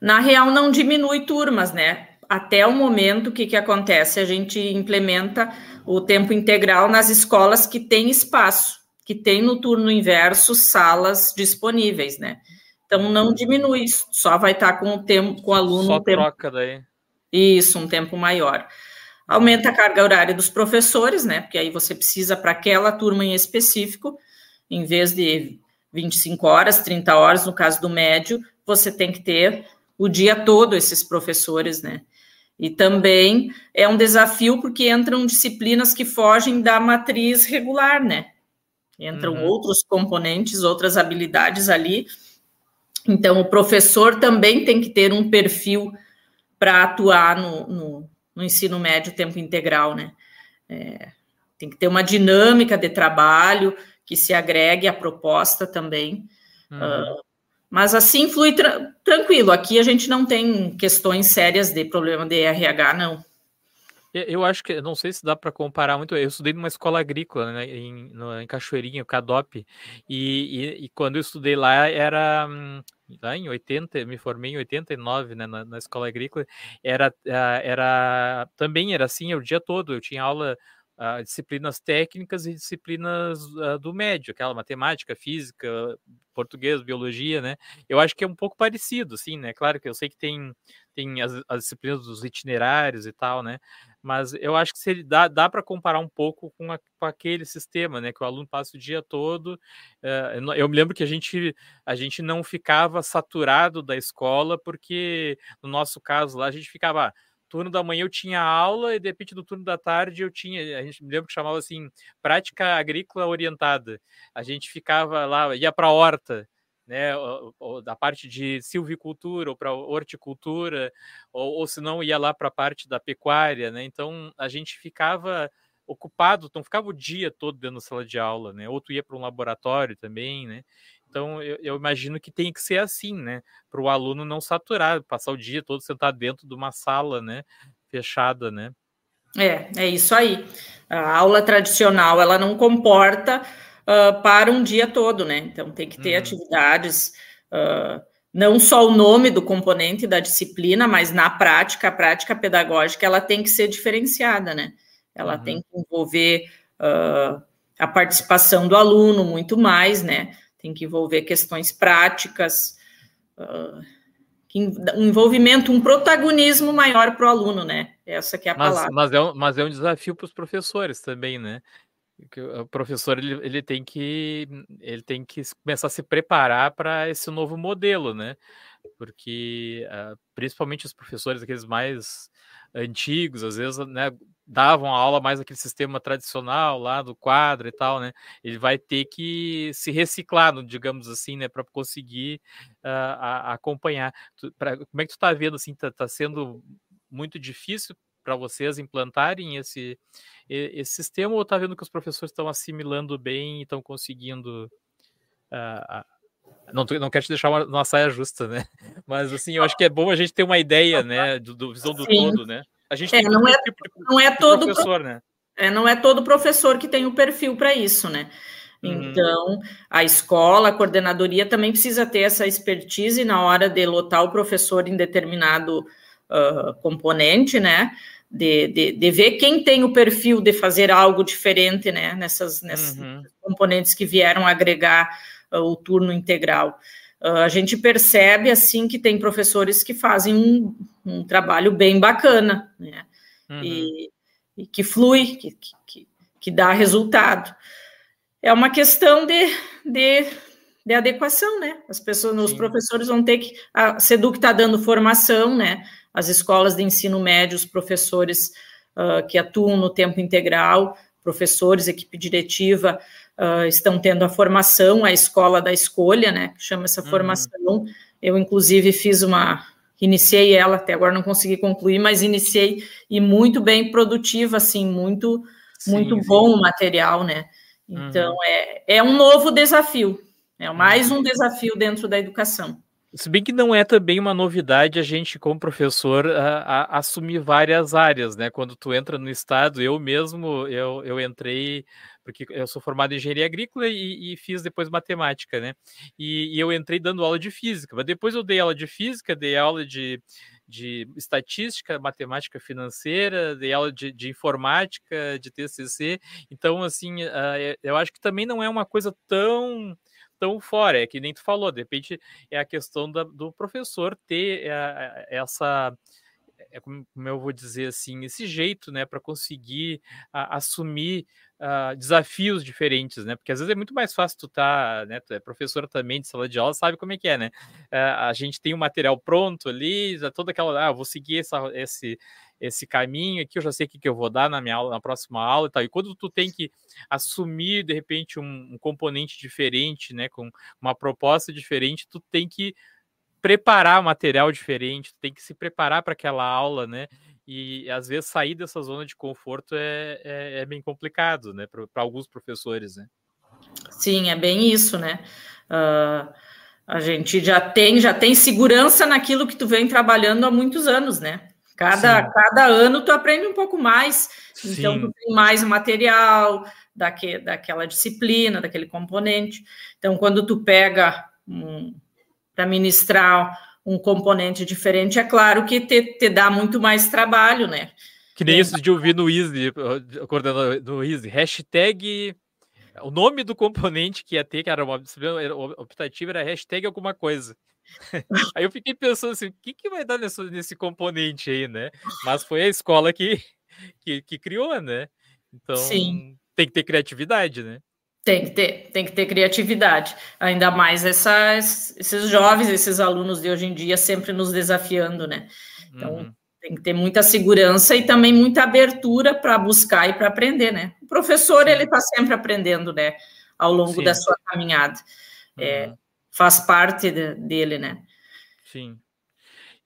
Na real, não diminui turmas, né? Até o momento, o que, que acontece? A gente implementa o tempo integral nas escolas que têm espaço, que tem no turno inverso salas disponíveis, né? Então não diminui, só vai estar com o tempo, com o aluno. Só um tempo, troca daí. Isso, um tempo maior. Aumenta a carga horária dos professores, né? Porque aí você precisa para aquela turma em específico, em vez de 25 horas, 30 horas, no caso do médio, você tem que ter o dia todo esses professores, né? E também é um desafio porque entram disciplinas que fogem da matriz regular, né? Entram uhum. outros componentes, outras habilidades ali então, o professor também tem que ter um perfil para atuar no, no, no, ensino médio tempo integral, né? É, tem que ter uma dinâmica de trabalho que se agregue à proposta também. Uhum. Uh, mas assim flui tra tranquilo. Aqui a gente não tem questões sérias de problema de RH, não. Eu acho que, não sei se dá para comparar muito. Eu estudei numa escola agrícola, né, em, no, em Cachoeirinha, o CADOP, e, e, e, quando eu estudei lá, era lá em 80, me formei em 89, né, na, na escola agrícola, era, ah, era também era assim o dia todo. Eu tinha aula uh, disciplinas técnicas e disciplinas uh, do médio, aquela matemática, física, português, biologia, né? Eu acho que é um pouco parecido, assim, né? Claro que eu sei que tem, tem as, as disciplinas dos itinerários e tal, né? Mas eu acho que se dá, dá para comparar um pouco com, a, com, aquele sistema, né? Que o aluno passa o dia todo. Uh, eu me lembro que a gente, a gente não ficava saturado da escola, porque no nosso caso lá a gente ficava turno da manhã eu tinha aula e de repente no turno da tarde eu tinha, a gente me lembra que chamava assim, prática agrícola orientada. A gente ficava lá, ia para a horta, né, ou, ou, da parte de silvicultura ou para horticultura, ou, ou se não ia lá para a parte da pecuária, né? Então a gente ficava ocupado, então ficava o dia todo dentro da sala de aula, né? Ou tu ia para um laboratório também, né? Então, eu, eu, imagino que tem que ser assim, né? Para o aluno não saturar, passar o dia todo sentado dentro de uma sala, né? Fechada, né? É, é isso aí. A aula tradicional, ela não comporta uh, para um dia todo, né? Então, tem que ter uhum. atividades, uh, não só o nome do componente da disciplina, mas na prática, a prática pedagógica, ela tem que ser diferenciada, né? Ela uhum. tem que envolver uh, a participação do aluno muito mais, né? Tem que envolver questões práticas, uh, um envolvimento, um protagonismo maior para o aluno, né? Essa que é a mas, palavra. Mas é, um, mas é um desafio para os professores também, né? o professor ele, ele, tem que ele tem que começar a se preparar para esse novo modelo, né? Porque uh, principalmente os professores aqueles mais antigos, às vezes, né, davam a aula mais aquele sistema tradicional lá do quadro e tal, né? Ele vai ter que se reciclar, digamos assim, né, para conseguir uh, a, acompanhar. Tu, pra, como é que tu está vendo assim? Tá, tá sendo muito difícil para vocês implantarem esse, esse sistema ou está vendo que os professores estão assimilando bem e estão conseguindo uh, não, não quero te deixar uma, uma, saia justa, né? (laughs) Mas assim, eu acho que é bom a gente ter uma ideia, né? Do, do visão do Sim. todo, né? A gente é, não, é, tipo de, não é todo professor, pro, né? É, não é todo professor que tem o perfil para isso, né? Uhum. Então, a escola, a coordenadoria também precisa ter essa expertise na hora de lotar o professor em determinado uh, componente, né? De, de, de, ver quem tem o perfil de fazer algo diferente, né? Nessas, nessas uhum. componentes que vieram agregar uh, o turno integral. Uh, a gente percebe, assim, que tem professores que fazem um, um trabalho bem bacana, né? Uhum. E, e, que flui, que, que, que, dá resultado. É uma questão de, de, de adequação, né? As pessoas, Sim. os professores vão ter que. A SEDUC está dando formação, né? As escolas de ensino médio, os professores uh, que atuam no tempo integral, professores, equipe diretiva, uh, estão tendo a formação, a escola da escolha, né, que chama essa uhum. formação. Eu, inclusive, fiz uma, iniciei ela, até agora não consegui concluir, mas iniciei e muito bem produtiva, assim, muito, sim, muito sim. bom o material, né. Então, uhum. é, é um novo desafio, é mais um desafio dentro da educação. Se bem que não é também uma novidade a gente, como professor, a, a, assumir várias áreas, né? Quando tu entra no estado, eu mesmo, eu, eu entrei, porque eu sou formado em engenharia agrícola e, e fiz depois matemática, né? E, e, eu entrei dando aula de física, mas depois eu dei aula de física, dei aula de, de estatística, matemática financeira, dei aula de, de informática, de TCC, então, assim, uh, eu acho que também não é uma coisa tão tão fora. É que nem tu falou, de repente é a questão da, do professor ter a, eh, essa é como eu vou dizer assim, esse jeito, né, para conseguir a, assumir uh, desafios diferentes, né, porque às vezes é muito mais fácil tu tá, né, tu é professora também de sala de aula, sabe como é que é, né, uh, a gente tem o material pronto ali, toda aquela, ah, vou seguir essa, esse, esse caminho aqui, eu já sei o que, que eu vou dar na minha aula, na próxima aula e tal. E quando tu tem que assumir, de repente, um, um componente diferente, né, com uma proposta diferente, tu tem que preparar material diferente, tem que se preparar para aquela aula, né? E às vezes sair dessa zona de conforto é, é, é bem complicado, né, para alguns professores, né? Sim, é bem isso, né? Uh, a gente já tem, já tem segurança naquilo que tu vem trabalhando há muitos anos, né? Cada, cada ano tu aprende um pouco mais, Sim. então tu tem mais material daque, daquela disciplina, daquele componente. Então, quando tu pega um, para ministrar um componente diferente, é claro que te, te dá muito mais trabalho, né? Que nem é. isso de ouvir no Easy, coordenador do Easy, hashtag o nome do componente que ia ter, que era uma optativa, era hashtag alguma coisa. (laughs) Aí eu fiquei pensando assim, o que, que vai dar nesse, nesse componente aí, né? Mas foi a escola que, que, que criou, né? Então Sim. tem que ter criatividade, né? Tem que ter, tem que ter criatividade. Ainda mais essas, esses jovens, esses alunos de hoje em dia sempre nos desafiando, né? Então uhum. tem que ter muita segurança e também muita abertura para buscar e para aprender, né? O professor, ele está sempre aprendendo, né? Ao longo Sim. da sua caminhada. É, uhum. É, faz parte de, dele, né? Sim.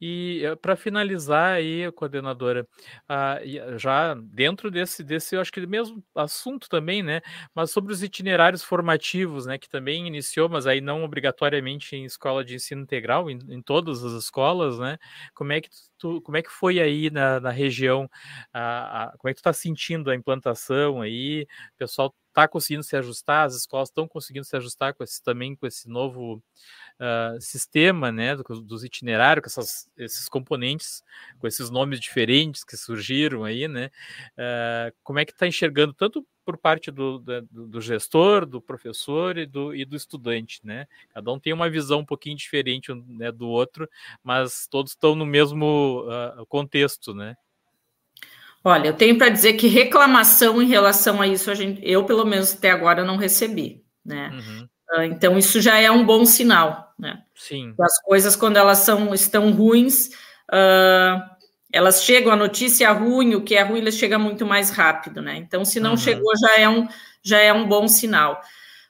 E eh, para finalizar aí, coordenadora, ah, já dentro desse, desse, eu acho que mesmo assunto também, né? Mas sobre os itinerários formativos, né? Que também iniciou, mas aí não obrigatoriamente em escola de ensino integral, em, em todas as escolas, né? Como é que tu, como é que foi aí na, na região? A, a, como é que tu está sentindo a implantação aí? O pessoal está conseguindo se ajustar, as escolas estão conseguindo se ajustar com esse, também com esse novo uh, sistema, né, do, dos itinerários, com essas, esses componentes, com esses nomes diferentes que surgiram aí, né, uh, como é que está enxergando tanto por parte do, do, do, gestor, do professor e do, e do estudante, né, cada um tem uma visão um pouquinho diferente né, do outro, mas todos estão no mesmo uh, contexto, né. Olha, eu tenho para dizer que reclamação em relação a isso, a gente, eu pelo menos até agora não recebi, né? Uhum. Ah, então isso já é um bom sinal, né? Sim. As coisas quando elas são estão ruins, uh, elas chegam a notícia ruim, o que é ruim, eles chega muito mais rápido, né? Então se não uhum. chegou já é um já é um bom sinal.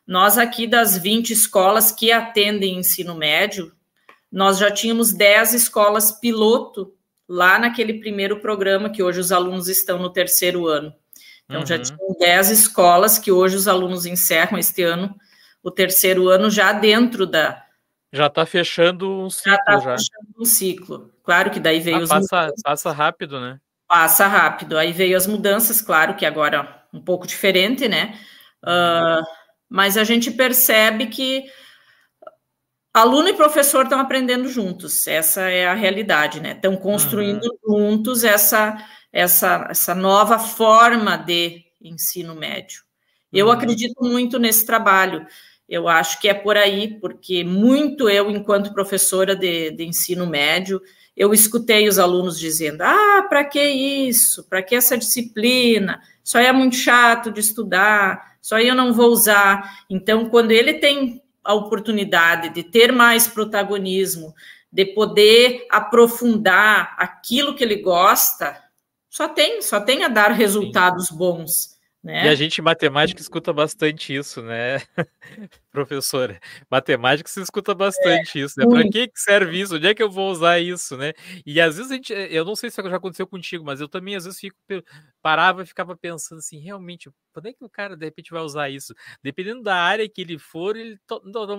Nós aqui das 20 escolas que atendem ensino médio, nós já tínhamos 10 escolas piloto lá naquele primeiro programa que hoje os alunos estão no terceiro ano. Então, uhum. já tinham 10 escolas que hoje os alunos encerram este ano, o terceiro ano, já dentro da. Já está fechando um ciclo. Já está fechando um ciclo. Claro que daí veio ah, os. Passa, passa rápido, né? Passa rápido. Aí veio as mudanças, claro que agora um pouco diferente, né? Uh, mas a gente percebe que aluno e professor estão aprendendo juntos, essa é a realidade, né? Estão construindo uhum. juntos essa, essa, essa nova forma de ensino médio. Eu uhum. acredito muito nesse trabalho. Eu acho que é por aí, porque muito eu, enquanto professora de, de ensino médio, eu escutei os alunos dizendo: ah, para que isso? Para que essa disciplina? Isso aí é muito chato de estudar, isso aí eu não vou usar. Então, quando ele tem a oportunidade de ter mais protagonismo, de poder aprofundar aquilo que ele gosta, só tem, só tem a dar resultados bons, Né? E a gente, matemática, escuta bastante isso, né, (laughs) professora? Matemática se escuta bastante é, isso, né? Para que serve isso? Onde é que eu vou usar isso, né? E às vezes a gente, eu não sei se já aconteceu contigo, mas eu também às vezes fico, parava e ficava pensando assim, realmente, quando é que o cara de repente vai usar isso? Dependendo da área que ele for, ele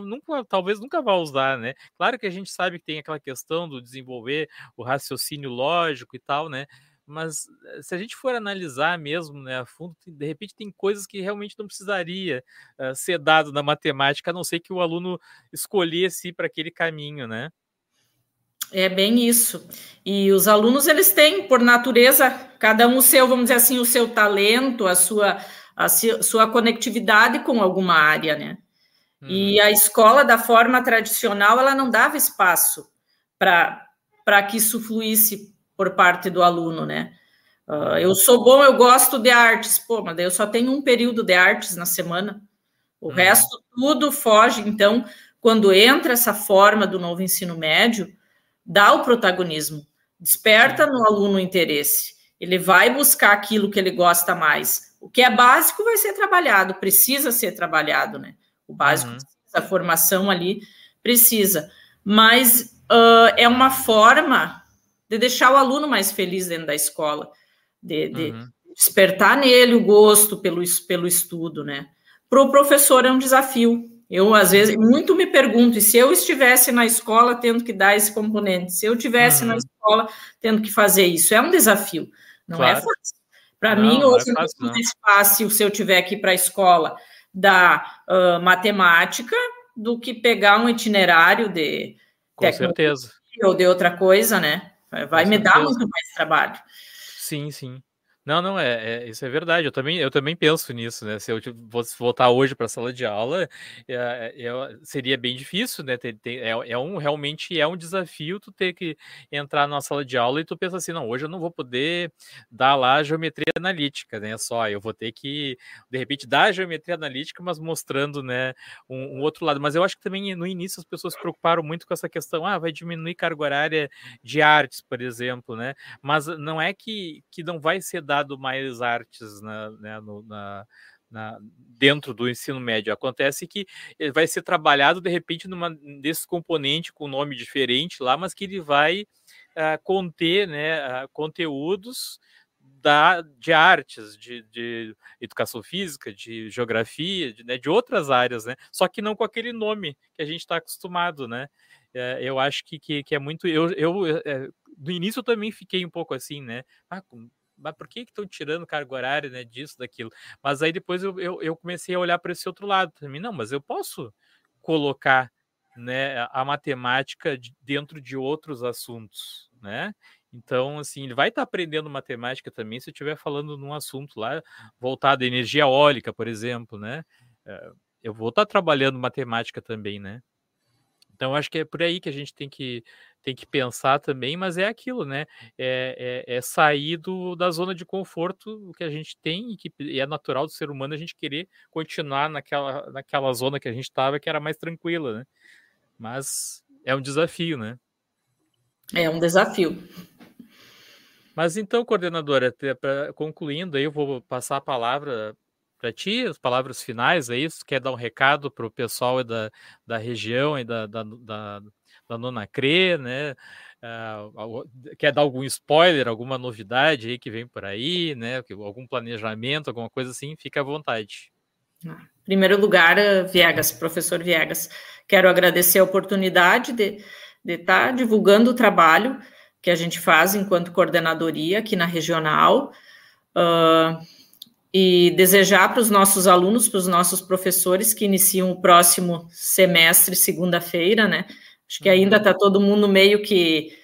nunca, talvez nunca vá usar, né? Claro que a gente sabe que tem aquela questão do desenvolver o raciocínio lógico e tal, né? Mas eh, se a gente for analisar mesmo né, a fundo, de repente tem coisas que realmente não precisaria uh, ser dado na matemática, a não ser que o aluno escolhesse ir para aquele caminho, né? É bem isso. E os alunos, eles têm, por natureza, cada um o seu, vamos dizer assim, o seu talento, a sua, a sua conectividade com alguma área, né? Hum. E uhum. a escola, da forma tradicional, ela não dava espaço para que isso fluísse por parte do aluno, né? Uh, eu sou bom, eu gosto de artes, pô, mas eu só tenho um período de artes na semana. O uhum. resto tudo foge. Então, quando entra essa forma do novo ensino médio, dá o protagonismo, desperta no aluno o interesse. Ele vai buscar aquilo que ele gosta mais. O que é básico vai ser trabalhado, precisa ser trabalhado, né? O básico, uhum. a formação ali precisa. Mas uh, é uma forma de deixar o aluno mais feliz dentro da escola, de, de uhum. despertar nele o gosto pelo, pelo estudo, né? Para o professor é um desafio. Eu, às vezes, muito me pergunto, e se eu estivesse na escola tendo que dar esse componente, se eu estivesse uhum. na escola tendo que fazer isso, é um desafio, não é claro. é fácil. Para mim, hoje é, é fácil, mais fácil se eu tiver que ir para a escola da uh, matemática do que pegar um itinerário de Com certeza. ou de outra coisa, né? Vai me dar muito mais trabalho. Sim, sim. Não, não, é, é, isso é verdade. Eu também, eu também penso nisso, né? Se eu fosse voltar hoje para a sala de aula, é, é, seria bem difícil, né? É, é, um, realmente é um desafio tu ter que entrar na sala de aula e tu pensa assim, não, hoje eu não vou poder dar lá geometria analítica, né? Só, eu vou ter que, de repente, dar geometria analítica, mas mostrando, né, um, um outro lado. Mas eu acho que também no início as pessoas se preocuparam muito com essa questão, ah, vai diminuir carga horária de artes, por exemplo, né? Mas não é que, que não vai ser dado dado mais artes na, né, no, na, na, dentro do ensino médio. Acontece que vai ser trabalhado de repente numa desse componente com nome diferente lá, mas que ele vai uh, conter né, uh, conteúdos da, de artes, de, de, educação física, de geografia, de, né, de, outras áreas, né? Só que não com aquele nome que a gente está acostumado, né? É, eu acho que, que, que, é muito. Eu, eu é, no início eu também fiquei um pouco assim, né? Ah, mas por que estão tirando carga horária, né, disso, daquilo? Mas aí depois eu, eu, eu comecei a olhar para esse outro lado também. Não, mas eu posso colocar né, a matemática dentro de outros assuntos, né? Então, assim, ele vai estar tá aprendendo matemática também se eu estiver falando num assunto lá voltado à energia eólica, por exemplo, né? Eh, eu vou estar tá trabalhando matemática também, né? Então, acho que é por aí que a gente tem que, tem que pensar também, mas é aquilo, né? É, é, é sair do, da zona de conforto que a gente tem e que e é natural do ser humano a gente querer continuar naquela, naquela zona que a gente estava, que era mais tranquila, né? Mas é um desafio, né? É um desafio. Mas então, coordenadora, pra, concluindo aí, eu vou passar a palavra para ti, as palavras finais, é isso? Quer dar um recado para o pessoal da, da região e da, da, da, da Nona Cre, né? Uh, quer dar algum spoiler, alguma novidade aí que vem por aí, né? Algum planejamento, alguma coisa assim, fica à vontade. Em primeiro lugar, Viegas, professor Viegas, quero agradecer a oportunidade de estar tá divulgando o trabalho que a gente faz enquanto coordenadoria aqui na regional. Uh, e desejar para os nossos alunos, para os nossos professores que iniciam o próximo semestre, segunda-feira, né? Acho que ainda está todo mundo meio que.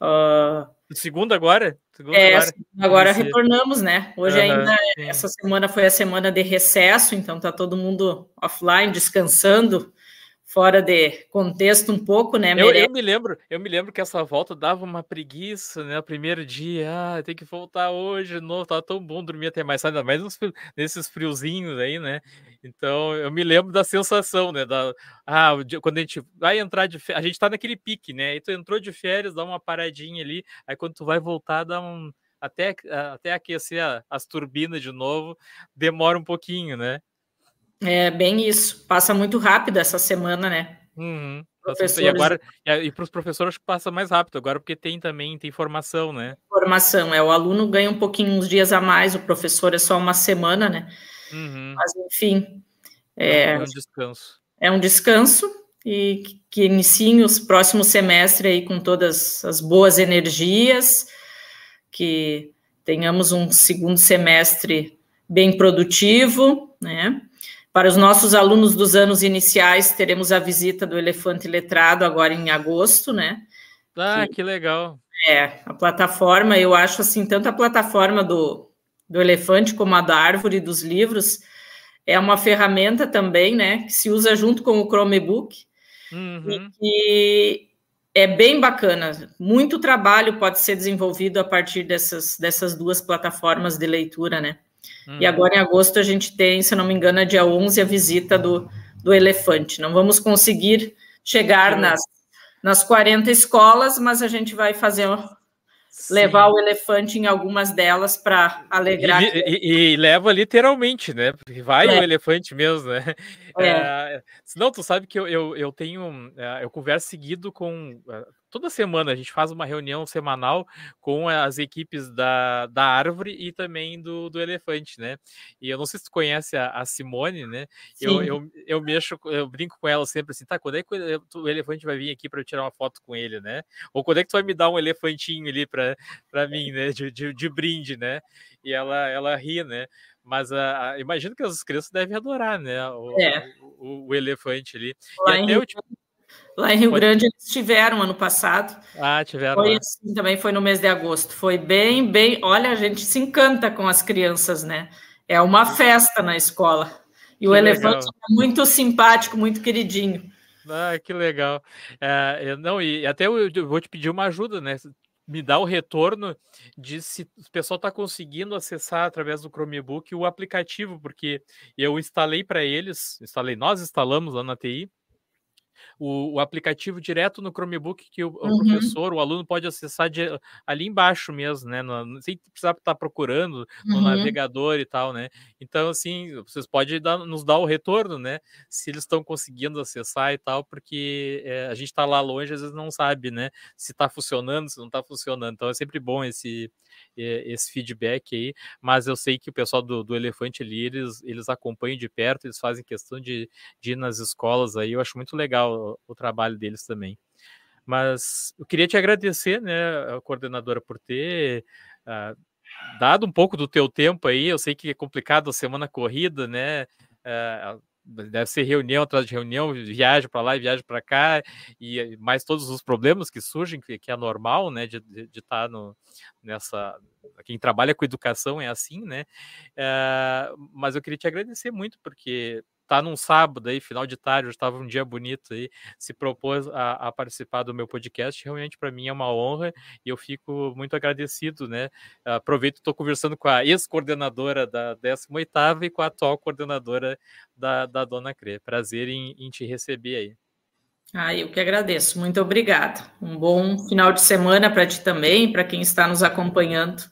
Uh, segunda agora? Segunda é, agora, agora retornamos, né? Hoje uhum, ainda, sim. essa semana foi a semana de recesso, então está todo mundo offline, descansando fora de contexto um pouco, né? Eu, eu, me lembro, eu me lembro que essa volta dava uma preguiça, né? O primeiro dia, ah, tem que voltar hoje novo, tá tão bom dormir até mais, ainda mais nesses friozinhos aí, né? Então eu me lembro da sensação, né? Da, ah, quando a gente vai entrar de férias, a gente tá naquele pique, né? E tu entrou de férias, dá uma paradinha ali, aí quando tu vai voltar, dá um até, até aquecer as turbinas de novo, demora um pouquinho, né? É bem isso. Passa muito rápido essa semana, né? Uhum. Professores... E agora e para os professores passa mais rápido agora porque tem também tem formação, né? Formação é o aluno ganha um pouquinho uns dias a mais, o professor é só uma semana, né? Uhum. Mas enfim é, é um descanso. É um descanso e que iniciem os próximos semestres aí com todas as boas energias, que tenhamos um segundo semestre bem produtivo, né? Para os nossos alunos dos anos iniciais, teremos a visita do Elefante Letrado agora em agosto, né? Ah, que, que legal. É, a plataforma, eu acho assim, tanto a plataforma do, do Elefante como a da Árvore dos Livros, é uma ferramenta também, né, que se usa junto com o Chromebook, uhum. e é bem bacana. Muito trabalho pode ser desenvolvido a partir dessas, dessas duas plataformas de leitura, né? Uhum. E agora em agosto a gente tem, se não me engano, é dia 11, a visita do, do elefante. Não vamos conseguir chegar uhum. nas, nas 40 escolas, mas a gente vai fazer Sim. levar o elefante em algumas delas para alegrar. E, e, e, leva literalmente, né? Vai é. o elefante mesmo, né? É. É, senão, tu sabe que eu, eu, eu tenho. É, eu converso seguido com é, toda semana a gente faz uma reunião semanal com as equipes da, da árvore e também do, do elefante, né? E eu não sei se tu conhece a, a Simone, né? Eu, eu, eu mexo, eu brinco com ela sempre assim, tá? Quando é que o elefante vai vir aqui para eu tirar uma foto com ele, né? Ou quando é que tu vai me dar um elefantinho ali para mim, né? De, de, de, brinde, né? E ela, ela ri, né? Mas uh, imagino que as crianças devem adorar, né? O, é. o, o, o elefante ali. Lá e até eu, Lá em Rio Pode... Grande eles tiveram ano passado. Ah, tiveram. Foi assim, também foi no mês de agosto. Foi bem, bem. Olha, a gente se encanta com as crianças, né? É uma festa na escola. E que o elefante é muito simpático, muito queridinho. Ah, que legal. É, não, e até eu, eu vou te pedir uma ajuda, né? me dá o retorno de se o pessoal está conseguindo acessar através do Chromebook o aplicativo, porque eu instalei para eles, instalei, nós instalamos lá na TI, o, o aplicativo direto no Chromebook que o, o uhum. professor, o aluno pode acessar de, ali embaixo mesmo, né? No, sem precisar estar procurando no uhum. navegador e tal, né? Então, assim, vocês podem dar, nos dar o retorno, né? Se eles estão conseguindo acessar e tal, porque é, a gente está lá longe, às vezes não sabe, né? Se está funcionando, se não está funcionando. Então, é sempre bom esse, esse feedback aí, mas eu sei que o pessoal do, do Elefante ali, eles, eles acompanham de perto, eles fazem questão de, de ir nas escolas aí, eu acho muito legal o, o trabalho deles também. Mas eu queria te agradecer, né, coordenadora, por ter uh, dado um pouco do teu tempo aí, eu sei que é complicado a semana corrida, né, uh, deve ser reunião atrás de reunião, viagem para lá e viagem para cá, e mais todos os problemas que surgem, que, que é normal, né, de estar tá no, nessa. Quem trabalha com educação é assim, né? É, mas eu queria te agradecer muito, porque tá num sábado aí, final de tarde, estava um dia bonito aí, se propôs a, a participar do meu podcast, realmente para mim é uma honra e eu fico muito agradecido, né? Aproveito, estou conversando com a ex-coordenadora da 18ª e com a atual coordenadora da, da Dona Crê. Prazer em, em te receber aí. Ah, eu que agradeço. Muito obrigada. Um bom final de semana para ti também, para quem está nos acompanhando.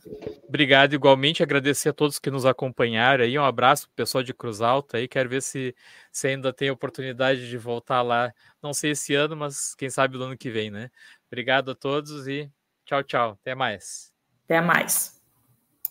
Obrigado igualmente. Agradecer a todos que nos acompanharam aí. Um abraço para o pessoal de Cruz Alta aí. Quero ver se, se ainda tem oportunidade de voltar lá. Não sei esse ano, mas quem sabe no ano que vem, né? Obrigado a todos e tchau, tchau. Até mais. Até mais.